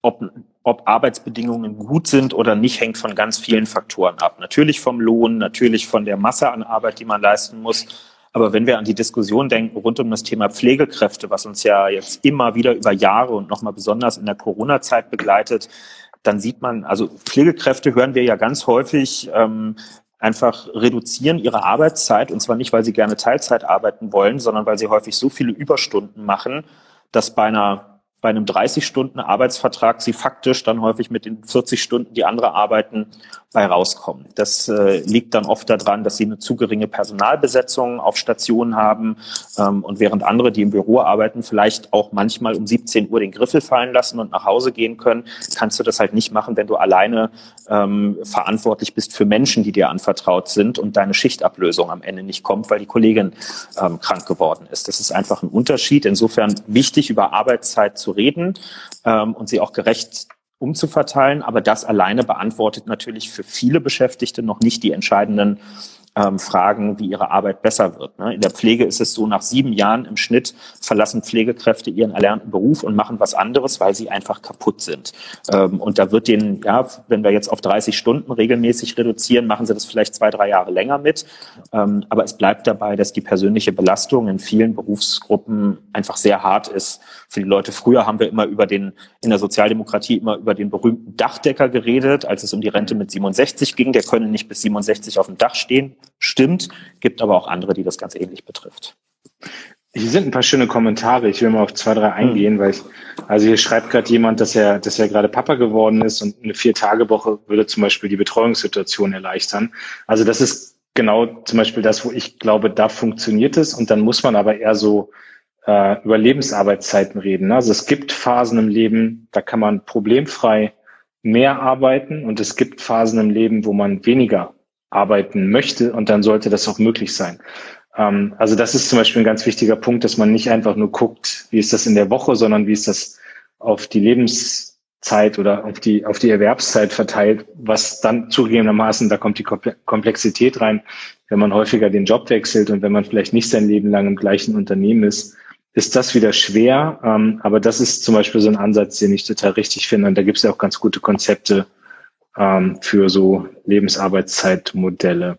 ob ob Arbeitsbedingungen gut sind oder nicht, hängt von ganz vielen Faktoren ab. Natürlich vom Lohn, natürlich von der Masse an Arbeit, die man leisten muss, Aber wenn wir an die Diskussion denken rund um das Thema Pflegekräfte, was uns ja jetzt immer wieder über Jahre und nochmal besonders in der Corona-Zeit begleitet, dann sieht man, also Pflegekräfte hören wir ja ganz häufig, ähm, einfach reduzieren ihre Arbeitszeit und zwar nicht, weil sie gerne Teilzeit arbeiten wollen, sondern weil sie häufig so viele Überstunden machen, dass bei einer bei einem 30-Stunden-Arbeitsvertrag sie faktisch dann häufig mit den 40 Stunden, die andere arbeiten, bei rauskommen. Das äh, liegt dann oft daran, dass sie eine zu geringe Personalbesetzung auf Stationen haben ähm, und während andere, die im Büro arbeiten, vielleicht auch manchmal um 17 Uhr den Griffel fallen lassen und nach Hause gehen können, kannst du das halt nicht machen, wenn du alleine ähm, verantwortlich bist für Menschen, die dir anvertraut sind und deine Schichtablösung am Ende nicht kommt, weil die Kollegin ähm, krank geworden ist. Das ist einfach ein Unterschied. Insofern wichtig, über Arbeitszeit zu reden ähm, und sie auch gerecht umzuverteilen. Aber das alleine beantwortet natürlich für viele Beschäftigte noch nicht die entscheidenden ähm, fragen, wie ihre Arbeit besser wird. Ne? In der Pflege ist es so, nach sieben Jahren im Schnitt verlassen Pflegekräfte ihren erlernten Beruf und machen was anderes, weil sie einfach kaputt sind. Ähm, und da wird denen, ja, wenn wir jetzt auf 30 Stunden regelmäßig reduzieren, machen sie das vielleicht zwei, drei Jahre länger mit. Ähm, aber es bleibt dabei, dass die persönliche Belastung in vielen Berufsgruppen einfach sehr hart ist für die Leute. Früher haben wir immer über den, in der Sozialdemokratie immer über den berühmten Dachdecker geredet, als es um die Rente mit 67 ging. Der könne nicht bis 67 auf dem Dach stehen stimmt, gibt aber auch andere, die das ganz ähnlich betrifft. Hier sind ein paar schöne Kommentare. Ich will mal auf zwei, drei eingehen, weil ich, also hier schreibt gerade jemand, dass er, dass er gerade Papa geworden ist und eine Vier-Tage-Woche würde zum Beispiel die Betreuungssituation erleichtern. Also das ist genau zum Beispiel das, wo ich glaube, da funktioniert es und dann muss man aber eher so äh, über Lebensarbeitszeiten reden. Also es gibt Phasen im Leben, da kann man problemfrei mehr arbeiten und es gibt Phasen im Leben, wo man weniger arbeiten möchte und dann sollte das auch möglich sein. Ähm, also das ist zum Beispiel ein ganz wichtiger Punkt, dass man nicht einfach nur guckt, wie ist das in der Woche, sondern wie ist das auf die Lebenszeit oder auf die, auf die Erwerbszeit verteilt, was dann zugegebenermaßen, da kommt die Komplexität rein, wenn man häufiger den Job wechselt und wenn man vielleicht nicht sein Leben lang im gleichen Unternehmen ist, ist das wieder schwer. Ähm, aber das ist zum Beispiel so ein Ansatz, den ich total richtig finde. Und da gibt es ja auch ganz gute Konzepte, ähm, für so Lebensarbeitszeitmodelle.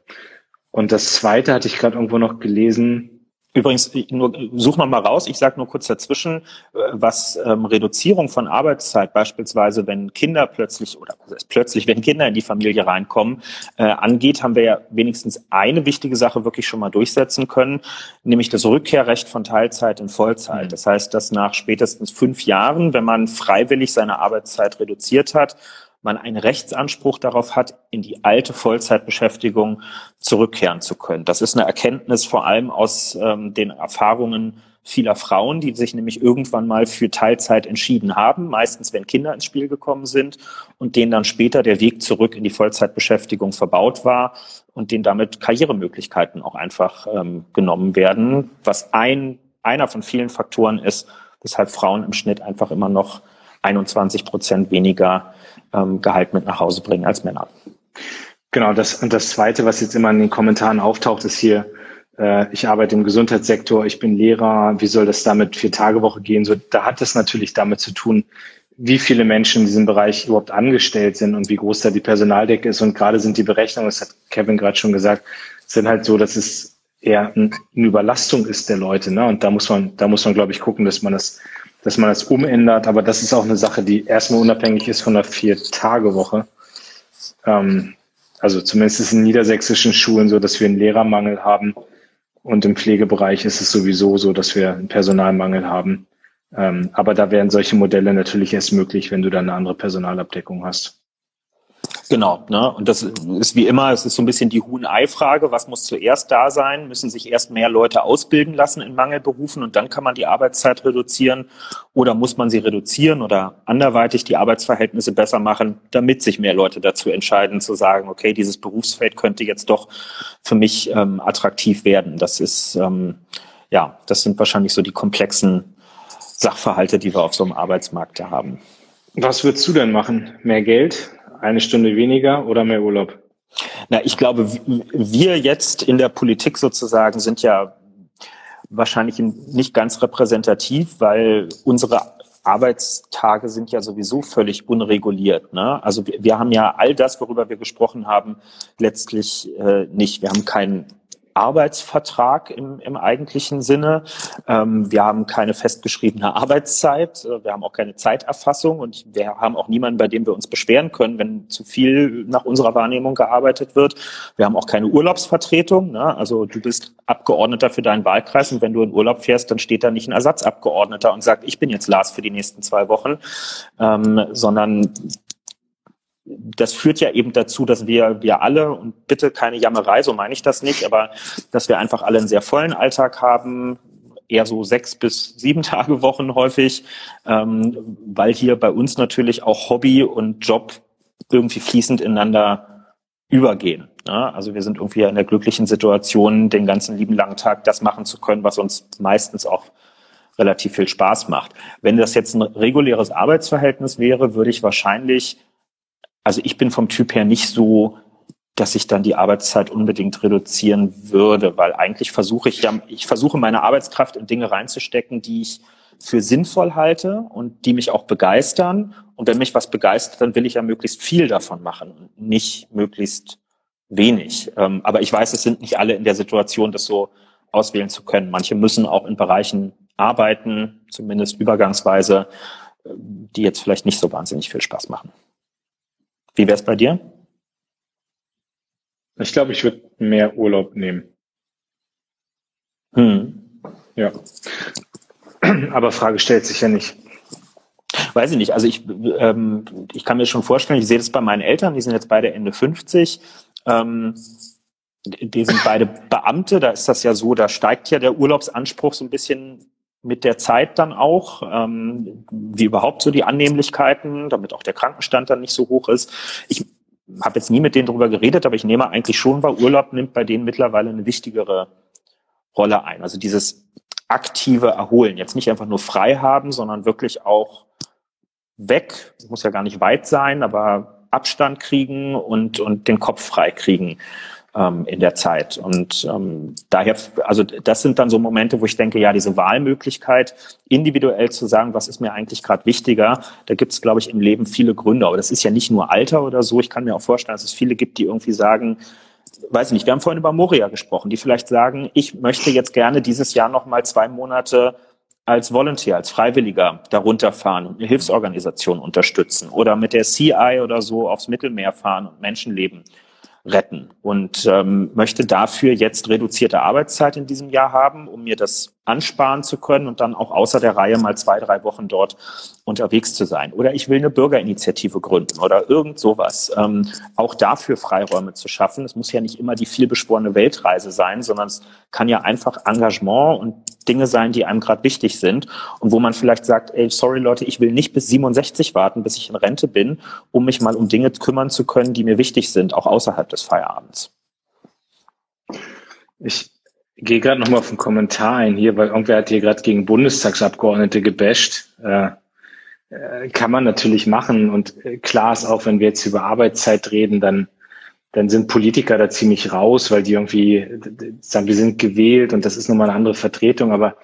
Und das zweite hatte ich gerade irgendwo noch gelesen, Übrigens, nur, such noch mal raus, ich sage nur kurz dazwischen, äh, was ähm, Reduzierung von Arbeitszeit, beispielsweise wenn Kinder plötzlich, oder plötzlich, wenn Kinder in die Familie reinkommen, äh, angeht, haben wir ja wenigstens eine wichtige Sache wirklich schon mal durchsetzen können, nämlich das Rückkehrrecht von Teilzeit in Vollzeit. Mhm. Das heißt, dass nach spätestens fünf Jahren, wenn man freiwillig seine Arbeitszeit reduziert hat, man einen Rechtsanspruch darauf hat, in die alte Vollzeitbeschäftigung zurückkehren zu können. Das ist eine Erkenntnis vor allem aus ähm, den Erfahrungen vieler Frauen, die sich nämlich irgendwann mal für Teilzeit entschieden haben, meistens wenn Kinder ins Spiel gekommen sind und denen dann später der Weg zurück in die Vollzeitbeschäftigung verbaut war und denen damit Karrieremöglichkeiten auch einfach ähm, genommen werden, was ein, einer von vielen Faktoren ist, weshalb Frauen im Schnitt einfach immer noch 21 Prozent weniger ähm, Gehalt mit nach Hause bringen als Männer. Genau, das und das Zweite, was jetzt immer in den Kommentaren auftaucht, ist hier, äh, ich arbeite im Gesundheitssektor, ich bin Lehrer, wie soll das damit vier Tage Woche gehen? So, da hat es natürlich damit zu tun, wie viele Menschen in diesem Bereich überhaupt angestellt sind und wie groß da die Personaldecke ist. Und gerade sind die Berechnungen, das hat Kevin gerade schon gesagt, sind halt so, dass es eher eine Überlastung ist der Leute. Ne? Und da muss man, da muss man, glaube ich, gucken, dass man das dass man das umändert. Aber das ist auch eine Sache, die erstmal unabhängig ist von der Vier-Tage-Woche. Ähm, also zumindest ist in niedersächsischen Schulen so, dass wir einen Lehrermangel haben. Und im Pflegebereich ist es sowieso so, dass wir einen Personalmangel haben. Ähm, aber da wären solche Modelle natürlich erst möglich, wenn du dann eine andere Personalabdeckung hast. Genau, ne? Und das ist wie immer, es ist so ein bisschen die Huhn-Ei-Frage, was muss zuerst da sein? Müssen sich erst mehr Leute ausbilden lassen in Mangelberufen und dann kann man die Arbeitszeit reduzieren? Oder muss man sie reduzieren oder anderweitig die Arbeitsverhältnisse besser machen, damit sich mehr Leute dazu entscheiden, zu sagen, okay, dieses Berufsfeld könnte jetzt doch für mich ähm, attraktiv werden. Das ist, ähm, ja, das sind wahrscheinlich so die komplexen Sachverhalte, die wir auf so einem Arbeitsmarkt da haben. Was würdest du denn machen? Mehr Geld? Eine Stunde weniger oder mehr Urlaub? Na, ich glaube, wir jetzt in der Politik sozusagen sind ja wahrscheinlich nicht ganz repräsentativ, weil unsere Arbeitstage sind ja sowieso völlig unreguliert. Ne? Also wir, wir haben ja all das, worüber wir gesprochen haben, letztlich äh, nicht. Wir haben keinen Arbeitsvertrag im, im eigentlichen Sinne. Ähm, wir haben keine festgeschriebene Arbeitszeit. Äh, wir haben auch keine Zeiterfassung und wir haben auch niemanden, bei dem wir uns beschweren können, wenn zu viel nach unserer Wahrnehmung gearbeitet wird. Wir haben auch keine Urlaubsvertretung. Ne? Also du bist Abgeordneter für deinen Wahlkreis und wenn du in Urlaub fährst, dann steht da nicht ein Ersatzabgeordneter und sagt, ich bin jetzt Lars für die nächsten zwei Wochen, ähm, sondern das führt ja eben dazu, dass wir, wir alle, und bitte keine Jammerei, so meine ich das nicht, aber dass wir einfach alle einen sehr vollen Alltag haben, eher so sechs bis sieben Tage Wochen häufig, ähm, weil hier bei uns natürlich auch Hobby und Job irgendwie fließend ineinander übergehen. Ja, also wir sind irgendwie in der glücklichen Situation, den ganzen lieben langen Tag das machen zu können, was uns meistens auch relativ viel Spaß macht. Wenn das jetzt ein reguläres Arbeitsverhältnis wäre, würde ich wahrscheinlich also ich bin vom Typ her nicht so, dass ich dann die Arbeitszeit unbedingt reduzieren würde, weil eigentlich versuche ich ja, ich versuche meine Arbeitskraft in Dinge reinzustecken, die ich für sinnvoll halte und die mich auch begeistern. Und wenn mich was begeistert, dann will ich ja möglichst viel davon machen und nicht möglichst wenig. Ähm, aber ich weiß, es sind nicht alle in der Situation, das so auswählen zu können. Manche müssen auch in Bereichen arbeiten, zumindest übergangsweise, äh, die jetzt vielleicht nicht so wahnsinnig viel Spaß machen. Wie wäre es bei dir? Ich glaube, ich würde mehr Urlaub nehmen. Hm. Ja. Aber Frage stellt sich ja nicht. Weiß ich nicht. Also ich, ähm, ich kann mir schon vorstellen, ich sehe das bei meinen Eltern, die sind jetzt beide Ende 50. Ähm, die sind beide Beamte, da ist das ja so, da steigt ja der Urlaubsanspruch so ein bisschen mit der Zeit dann auch, ähm, wie überhaupt so die Annehmlichkeiten, damit auch der Krankenstand dann nicht so hoch ist. Ich habe jetzt nie mit denen darüber geredet, aber ich nehme eigentlich schon weil Urlaub nimmt bei denen mittlerweile eine wichtigere Rolle ein. Also dieses aktive Erholen, jetzt nicht einfach nur frei haben, sondern wirklich auch weg, muss ja gar nicht weit sein, aber Abstand kriegen und, und den Kopf frei kriegen ähm, in der Zeit. Und ähm, daher, also das sind dann so Momente, wo ich denke, ja, diese Wahlmöglichkeit, individuell zu sagen, was ist mir eigentlich gerade wichtiger, da gibt es, glaube ich, im Leben viele Gründe. Aber das ist ja nicht nur Alter oder so. Ich kann mir auch vorstellen, dass es viele gibt, die irgendwie sagen, weiß ich nicht, wir haben vorhin über Moria gesprochen, die vielleicht sagen, ich möchte jetzt gerne dieses Jahr noch mal zwei Monate als Volunteer, als Freiwilliger darunter fahren und eine Hilfsorganisation unterstützen oder mit der CI oder so aufs Mittelmeer fahren und Menschenleben retten. Und ähm, möchte dafür jetzt reduzierte Arbeitszeit in diesem Jahr haben, um mir das ansparen zu können und dann auch außer der Reihe mal zwei, drei Wochen dort unterwegs zu sein. Oder ich will eine Bürgerinitiative gründen oder irgend sowas. Ähm, auch dafür Freiräume zu schaffen. Es muss ja nicht immer die vielbeschworene Weltreise sein, sondern es kann ja einfach Engagement und Dinge sein, die einem gerade wichtig sind und wo man vielleicht sagt, ey, sorry Leute, ich will nicht bis 67 warten, bis ich in Rente bin, um mich mal um Dinge kümmern zu können, die mir wichtig sind, auch außerhalb des Feierabends. Ich gehe gerade nochmal auf einen Kommentar ein hier, weil irgendwer hat hier gerade gegen Bundestagsabgeordnete gebasht. Äh, äh, kann man natürlich machen und äh, klar ist auch, wenn wir jetzt über Arbeitszeit reden, dann dann sind Politiker da ziemlich raus, weil die irgendwie sagen, wir sind gewählt und das ist nochmal eine andere Vertretung. Aber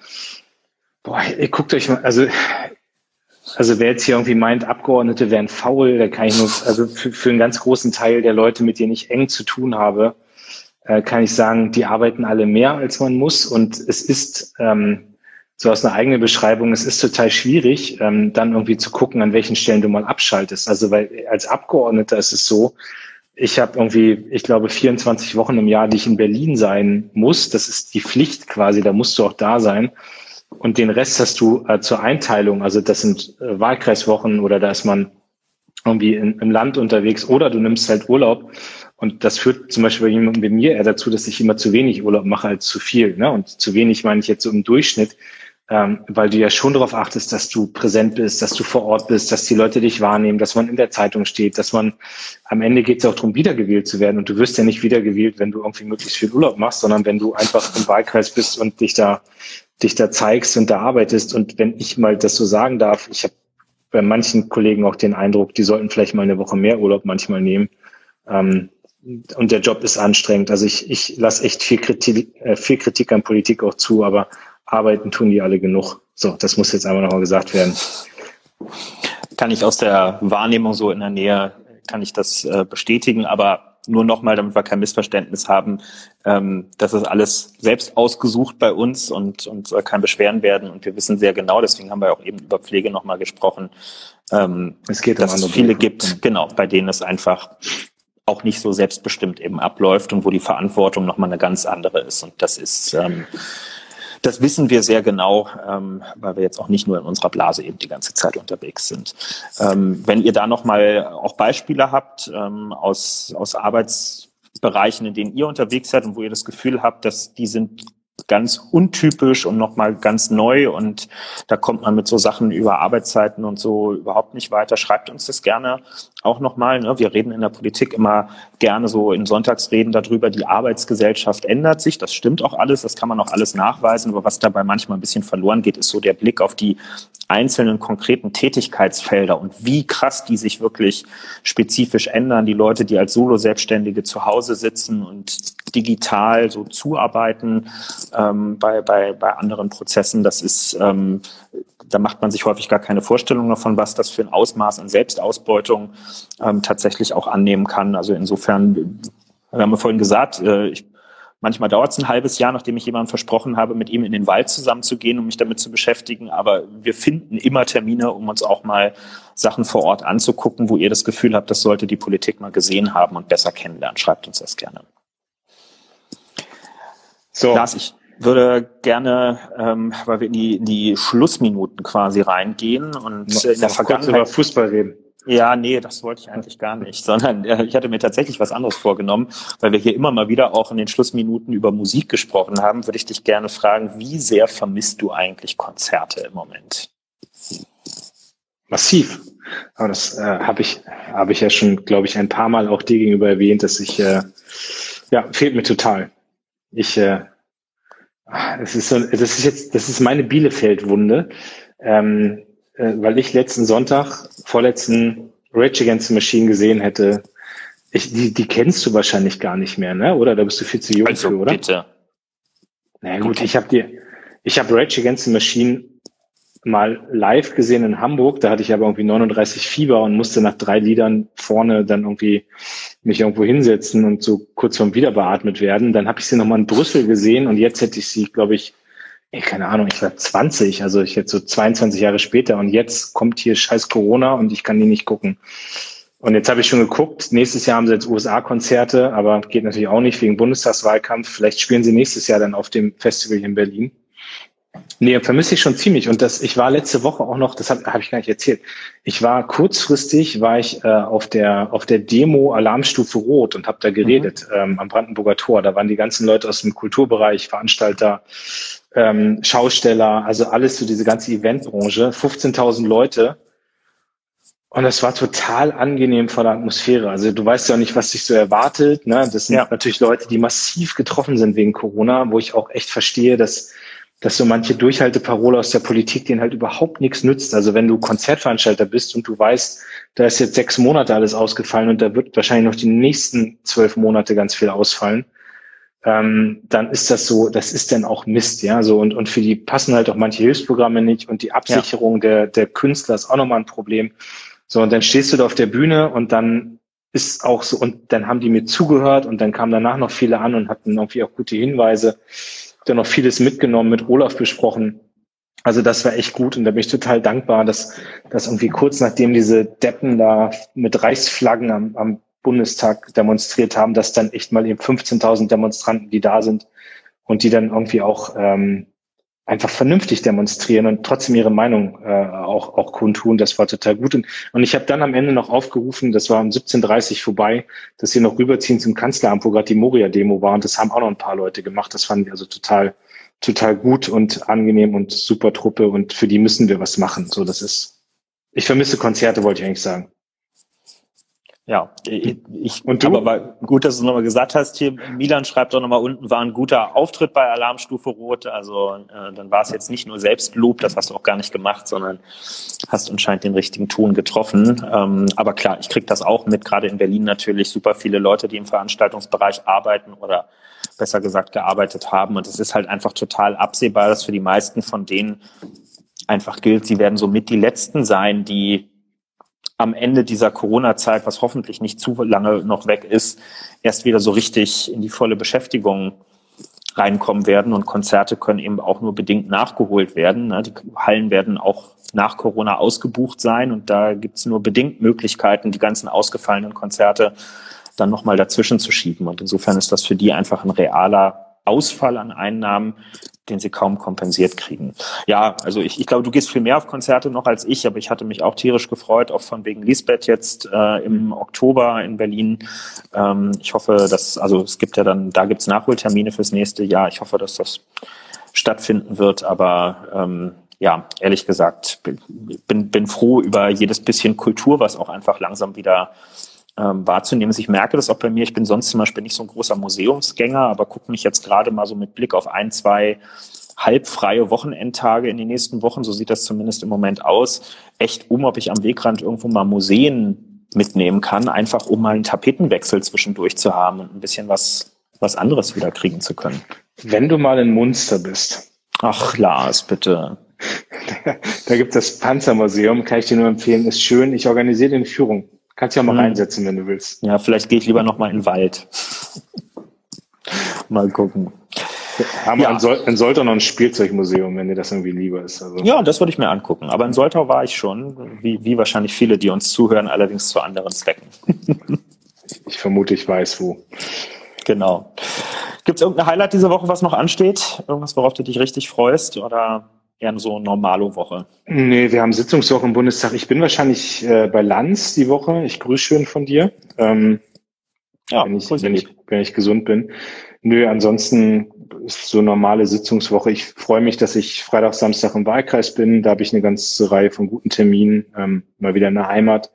boah, ihr guckt euch mal, also also wer jetzt hier irgendwie meint, Abgeordnete wären faul, da kann ich nur, also für, für einen ganz großen Teil der Leute, mit denen ich eng zu tun habe, äh, kann ich sagen, die arbeiten alle mehr, als man muss. Und es ist, ähm, so aus einer eigenen Beschreibung, es ist total schwierig, ähm, dann irgendwie zu gucken, an welchen Stellen du mal abschaltest. Also weil als Abgeordneter ist es so, ich habe irgendwie, ich glaube, 24 Wochen im Jahr, die ich in Berlin sein muss. Das ist die Pflicht quasi, da musst du auch da sein. Und den Rest hast du äh, zur Einteilung. Also das sind äh, Wahlkreiswochen oder da ist man irgendwie in, im Land unterwegs oder du nimmst halt Urlaub. Und das führt zum Beispiel bei jemandem wie mir eher dazu, dass ich immer zu wenig Urlaub mache als zu viel. Ne? Und zu wenig meine ich jetzt so im Durchschnitt, ähm, weil du ja schon darauf achtest, dass du präsent bist, dass du vor Ort bist, dass die Leute dich wahrnehmen, dass man in der Zeitung steht, dass man am Ende geht es auch darum, wiedergewählt zu werden. Und du wirst ja nicht wiedergewählt, wenn du irgendwie möglichst viel Urlaub machst, sondern wenn du einfach im Wahlkreis bist und dich da dich da zeigst und da arbeitest. Und wenn ich mal das so sagen darf, ich habe bei manchen Kollegen auch den Eindruck, die sollten vielleicht mal eine Woche mehr Urlaub manchmal nehmen. Ähm, und der Job ist anstrengend. Also ich, ich lasse echt viel Kritik, äh, viel Kritik an Politik auch zu, aber arbeiten tun die alle genug. So, das muss jetzt einmal nochmal gesagt werden. Kann ich aus der Wahrnehmung so in der Nähe, kann ich das äh, bestätigen, aber nur nochmal, damit wir kein Missverständnis haben, ähm, das ist alles selbst ausgesucht bei uns und, und soll kein Beschweren werden. Und wir wissen sehr genau, deswegen haben wir auch eben über Pflege nochmal gesprochen, ähm, es geht dass um es viele gibt, genau, bei denen es einfach auch nicht so selbstbestimmt eben abläuft und wo die Verantwortung nochmal eine ganz andere ist. Und das ist, ähm, das wissen wir sehr genau, ähm, weil wir jetzt auch nicht nur in unserer Blase eben die ganze Zeit unterwegs sind. Ähm, wenn ihr da nochmal auch Beispiele habt ähm, aus, aus Arbeitsbereichen, in denen ihr unterwegs seid und wo ihr das Gefühl habt, dass die sind ganz untypisch und nochmal ganz neu und da kommt man mit so Sachen über Arbeitszeiten und so überhaupt nicht weiter. Schreibt uns das gerne auch nochmal. Ne? Wir reden in der Politik immer gerne so in Sonntagsreden darüber, die Arbeitsgesellschaft ändert sich. Das stimmt auch alles, das kann man auch alles nachweisen. Aber was dabei manchmal ein bisschen verloren geht, ist so der Blick auf die einzelnen konkreten Tätigkeitsfelder und wie krass die sich wirklich spezifisch ändern. Die Leute, die als Solo-Selbstständige zu Hause sitzen und digital so zuarbeiten ähm, bei, bei, bei anderen Prozessen, das ist, ähm, da macht man sich häufig gar keine Vorstellung davon, was das für ein Ausmaß an Selbstausbeutung ähm, tatsächlich auch annehmen kann. Also insofern, wir haben ja vorhin gesagt, äh, ich Manchmal dauert es ein halbes Jahr, nachdem ich jemandem versprochen habe, mit ihm in den Wald zusammenzugehen, um mich damit zu beschäftigen. Aber wir finden immer Termine, um uns auch mal Sachen vor Ort anzugucken, wo ihr das Gefühl habt, das sollte die Politik mal gesehen haben und besser kennenlernen. Schreibt uns das gerne. So. Lars, ich würde gerne, ähm, weil wir in die, in die Schlussminuten quasi reingehen und noch, in der Vergangenheit über Fußball reden. Ja, nee, das wollte ich eigentlich gar nicht, sondern äh, ich hatte mir tatsächlich was anderes vorgenommen, weil wir hier immer mal wieder auch in den Schlussminuten über Musik gesprochen haben, würde ich dich gerne fragen, wie sehr vermisst du eigentlich Konzerte im Moment? Massiv. Aber das äh, habe ich, habe ich ja schon, glaube ich, ein paar Mal auch dir gegenüber erwähnt, dass ich, äh, ja, fehlt mir total. Ich, äh, es ist so, das ist jetzt, das ist meine Bielefeld-Wunde. Ähm, äh, weil ich letzten Sonntag, vorletzten Rage Against the Machine gesehen hätte. Ich, die, die kennst du wahrscheinlich gar nicht mehr, ne? Oder da bist du viel zu jung also, für, oder? Bitte. Na naja, gut, ich habe dir, ich habe Rage Against the Machine mal live gesehen in Hamburg. Da hatte ich aber irgendwie 39 Fieber und musste nach drei Liedern vorne dann irgendwie mich irgendwo hinsetzen und so kurz vorm Wiederbeatmet werden. Dann habe ich sie nochmal in Brüssel gesehen und jetzt hätte ich sie, glaube ich, ey, keine Ahnung, ich war 20, also ich jetzt so 22 Jahre später und jetzt kommt hier scheiß Corona und ich kann die nicht gucken. Und jetzt habe ich schon geguckt, nächstes Jahr haben sie jetzt USA-Konzerte, aber geht natürlich auch nicht wegen Bundestagswahlkampf. Vielleicht spielen sie nächstes Jahr dann auf dem Festival hier in Berlin. Nee, vermisse ich schon ziemlich. Und das, ich war letzte Woche auch noch, das habe hab ich gar nicht erzählt. Ich war kurzfristig, war ich äh, auf der auf der Demo Alarmstufe Rot und habe da geredet mhm. ähm, am Brandenburger Tor. Da waren die ganzen Leute aus dem Kulturbereich, Veranstalter, ähm, Schausteller, also alles so diese ganze Eventbranche, 15.000 Leute. Und es war total angenehm von der Atmosphäre. Also du weißt ja nicht, was dich so erwartet. Ne? Das sind ja. natürlich Leute, die massiv getroffen sind wegen Corona, wo ich auch echt verstehe, dass, dass so manche Durchhalteparole aus der Politik denen halt überhaupt nichts nützt. Also wenn du Konzertveranstalter bist und du weißt, da ist jetzt sechs Monate alles ausgefallen und da wird wahrscheinlich noch die nächsten zwölf Monate ganz viel ausfallen, ähm, dann ist das so, das ist dann auch Mist, ja, so und, und für die passen halt auch manche Hilfsprogramme nicht und die Absicherung ja. der, der Künstler ist auch nochmal ein Problem. So, und dann stehst du da auf der Bühne und dann ist auch so, und dann haben die mir zugehört und dann kamen danach noch viele an und hatten irgendwie auch gute Hinweise, dann noch vieles mitgenommen, mit Olaf besprochen. Also das war echt gut und da bin ich total dankbar, dass, dass irgendwie kurz nachdem diese Deppen da mit Reichsflaggen am, am Bundestag demonstriert haben, dass dann echt mal eben 15.000 Demonstranten, die da sind und die dann irgendwie auch ähm, einfach vernünftig demonstrieren und trotzdem ihre Meinung äh, auch, auch kundtun. Das war total gut. Und, und ich habe dann am Ende noch aufgerufen, das war um 17.30 Uhr vorbei, dass sie noch rüberziehen zum Kanzleramt, wo gerade die Moria-Demo war. Und das haben auch noch ein paar Leute gemacht. Das fanden wir also total, total gut und angenehm und super Truppe. Und für die müssen wir was machen. So, das ist, ich vermisse Konzerte, wollte ich eigentlich sagen. Ja, ich, und du? aber gut, dass du es nochmal gesagt hast. Hier, Milan schreibt doch nochmal unten, war ein guter Auftritt bei Alarmstufe Rot. Also äh, dann war es jetzt nicht nur Selbstlob, das hast du auch gar nicht gemacht, sondern hast anscheinend den richtigen Ton getroffen. Ähm, aber klar, ich krieg das auch mit, gerade in Berlin natürlich super viele Leute, die im Veranstaltungsbereich arbeiten oder besser gesagt gearbeitet haben. Und es ist halt einfach total absehbar, dass für die meisten von denen einfach gilt, sie werden somit die Letzten sein, die am Ende dieser Corona-Zeit, was hoffentlich nicht zu lange noch weg ist, erst wieder so richtig in die volle Beschäftigung reinkommen werden und Konzerte können eben auch nur bedingt nachgeholt werden. Ne? Die Hallen werden auch nach Corona ausgebucht sein und da gibt es nur bedingt Möglichkeiten, die ganzen ausgefallenen Konzerte dann nochmal dazwischen zu schieben. Und insofern ist das für die einfach ein realer Ausfall an Einnahmen, den sie kaum kompensiert kriegen. Ja, also ich, ich glaube, du gehst viel mehr auf Konzerte noch als ich, aber ich hatte mich auch tierisch gefreut, auch von wegen Lisbeth jetzt äh, im Oktober in Berlin. Ähm, ich hoffe, dass, also es gibt ja dann, da gibt's Nachholtermine fürs nächste Jahr. Ich hoffe, dass das stattfinden wird, aber ähm, ja, ehrlich gesagt, bin, bin froh über jedes bisschen Kultur, was auch einfach langsam wieder ähm, wahrzunehmen Ich merke das auch bei mir. Ich bin sonst zum Beispiel nicht so ein großer Museumsgänger, aber gucke mich jetzt gerade mal so mit Blick auf ein, zwei halbfreie Wochenendtage in den nächsten Wochen, so sieht das zumindest im Moment aus, echt um, ob ich am Wegrand irgendwo mal Museen mitnehmen kann, einfach um mal einen Tapetenwechsel zwischendurch zu haben und ein bisschen was, was anderes wieder kriegen zu können. Wenn du mal in Munster bist. Ach, Lars, bitte. (laughs) da gibt es das Panzermuseum, kann ich dir nur empfehlen, ist schön. Ich organisiere den Führung. Kannst ja mal hm. reinsetzen, wenn du willst. Ja, vielleicht gehe ich lieber noch mal in den Wald. (laughs) mal gucken. Haben ja. in, Sol in Soltau noch ein Spielzeugmuseum, wenn dir das irgendwie lieber ist. Also. Ja, das würde ich mir angucken. Aber in Soltau war ich schon, wie, wie wahrscheinlich viele, die uns zuhören, allerdings zu anderen Zwecken. (laughs) ich vermute, ich weiß wo. Genau. Gibt es irgendein Highlight diese Woche, was noch ansteht? Irgendwas, worauf du dich richtig freust? Oder eher so eine normale Woche? Nee, wir haben Sitzungswoche im Bundestag. Ich bin wahrscheinlich äh, bei Lanz die Woche. Ich grüße schön von dir. Ähm, ja, wenn ich, wenn, ich, wenn ich gesund bin. Nö, ansonsten ist so normale Sitzungswoche. Ich freue mich, dass ich Freitag, Samstag im Wahlkreis bin. Da habe ich eine ganze Reihe von guten Terminen, ähm, mal wieder in der Heimat.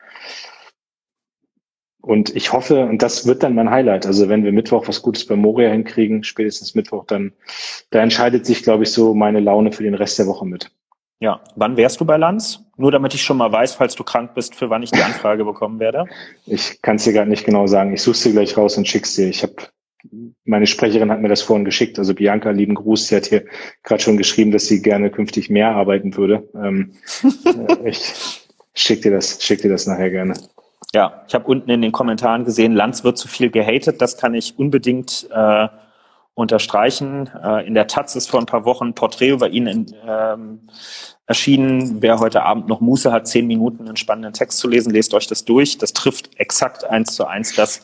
Und ich hoffe, und das wird dann mein Highlight. Also wenn wir Mittwoch was Gutes bei Moria hinkriegen, spätestens Mittwoch, dann da entscheidet sich, glaube ich, so meine Laune für den Rest der Woche mit. Ja, wann wärst du bei Lanz? Nur damit ich schon mal weiß, falls du krank bist, für wann ich die Anfrage bekommen werde. Ich kann es dir gerade nicht genau sagen. Ich suche sie gleich raus und schick's dir. Ich habe meine Sprecherin hat mir das vorhin geschickt. Also Bianca, lieben Gruß. Sie hat hier gerade schon geschrieben, dass sie gerne künftig mehr arbeiten würde. Ähm, (laughs) äh, ich schick dir das, schick dir das nachher gerne. Ja, ich habe unten in den Kommentaren gesehen, Lanz wird zu viel gehatet. Das kann ich unbedingt äh, unterstreichen. Äh, in der Taz ist vor ein paar Wochen ein Porträt über ihn in, ähm, erschienen. Wer heute Abend noch Muße hat, zehn Minuten einen spannenden Text zu lesen, lest euch das durch. Das trifft exakt eins zu eins das,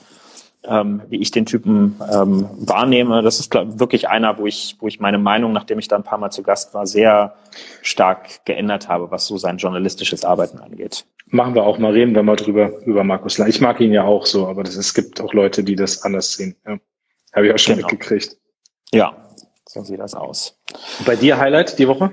ähm, wie ich den Typen ähm, wahrnehme. Das ist glaub, wirklich einer, wo ich, wo ich meine Meinung, nachdem ich da ein paar Mal zu Gast war, sehr stark geändert habe, was so sein journalistisches Arbeiten angeht. Machen wir auch mal, reden wir mal drüber, über Markus Lang. Ich mag ihn ja auch so, aber das, es gibt auch Leute, die das anders sehen. Ja. Habe ich auch schon genau. mitgekriegt. Ja, so sieht das aus. Bei dir Highlight die Woche?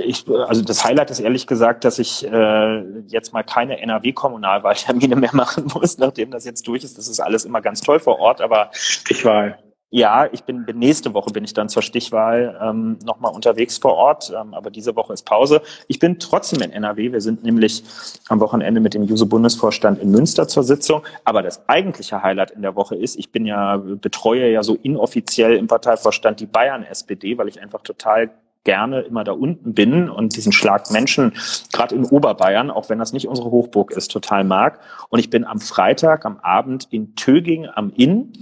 Ich, also das Highlight ist ehrlich gesagt, dass ich äh, jetzt mal keine NRW-Kommunalwahltermine mehr (laughs) machen muss, nachdem das jetzt durch ist. Das ist alles immer ganz toll vor Ort, aber Stichwahl. Ja, ich bin, bin nächste Woche bin ich dann zur Stichwahl ähm, nochmal unterwegs vor Ort, ähm, aber diese Woche ist Pause. Ich bin trotzdem in NRW. Wir sind nämlich am Wochenende mit dem Juso-Bundesvorstand in Münster zur Sitzung. Aber das eigentliche Highlight in der Woche ist, ich bin ja, betreue ja so inoffiziell im Parteivorstand die Bayern-SPD, weil ich einfach total gerne immer da unten bin und diesen Schlag Menschen, gerade in Oberbayern, auch wenn das nicht unsere Hochburg ist, total mag. Und ich bin am Freitag, am Abend in Töging am Inn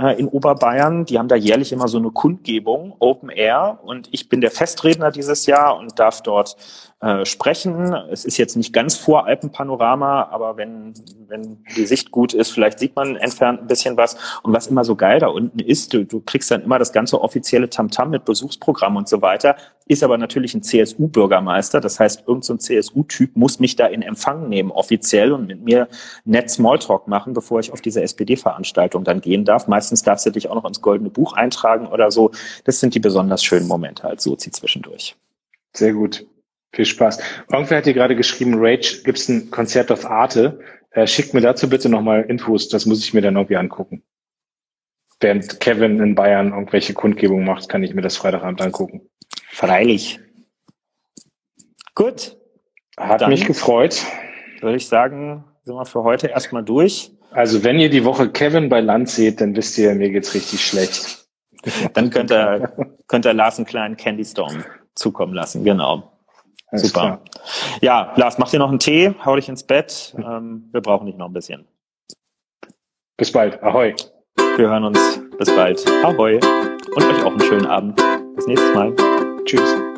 äh, in Oberbayern. Die haben da jährlich immer so eine Kundgebung, Open Air. Und ich bin der Festredner dieses Jahr und darf dort äh, sprechen. Es ist jetzt nicht ganz vor Alpenpanorama, aber wenn, wenn die Sicht gut ist, vielleicht sieht man entfernt ein bisschen was. Und was immer so geil da unten ist, du, du kriegst dann immer das ganze offizielle Tamtam mit Besuchsprogramm und so weiter, ist aber natürlich ein CSU-Bürgermeister. Das heißt, irgendein so CSU-Typ muss mich da in Empfang nehmen, offiziell, und mit mir nett Smalltalk machen, bevor ich auf diese SPD-Veranstaltung dann gehen darf. Meistens darfst du dich auch noch ins Goldene Buch eintragen oder so. Das sind die besonders schönen Momente als Sozi zwischendurch. Sehr gut. Viel Spaß. Irgendwer hat dir gerade geschrieben, Rage, gibt es ein Konzert auf Arte? Äh, schickt mir dazu bitte nochmal Infos, das muss ich mir dann irgendwie angucken. Während Kevin in Bayern irgendwelche Kundgebungen macht, kann ich mir das Freitagabend angucken. Freilich. Gut. Hat dann mich gefreut. Würde ich sagen, sind wir für heute erstmal durch. Also wenn ihr die Woche Kevin bei Land seht, dann wisst ihr, mir geht's richtig schlecht. dann könnt ihr, könnt ihr Lars einen kleinen Candy Storm zukommen lassen, genau. Alles Super. Klar. Ja, Lars, mach dir noch einen Tee, hau dich ins Bett. Ähm, wir brauchen dich noch ein bisschen. Bis bald. Ahoi. Wir hören uns. Bis bald. Ahoi. Und euch auch einen schönen Abend. Bis nächstes Mal. Tschüss.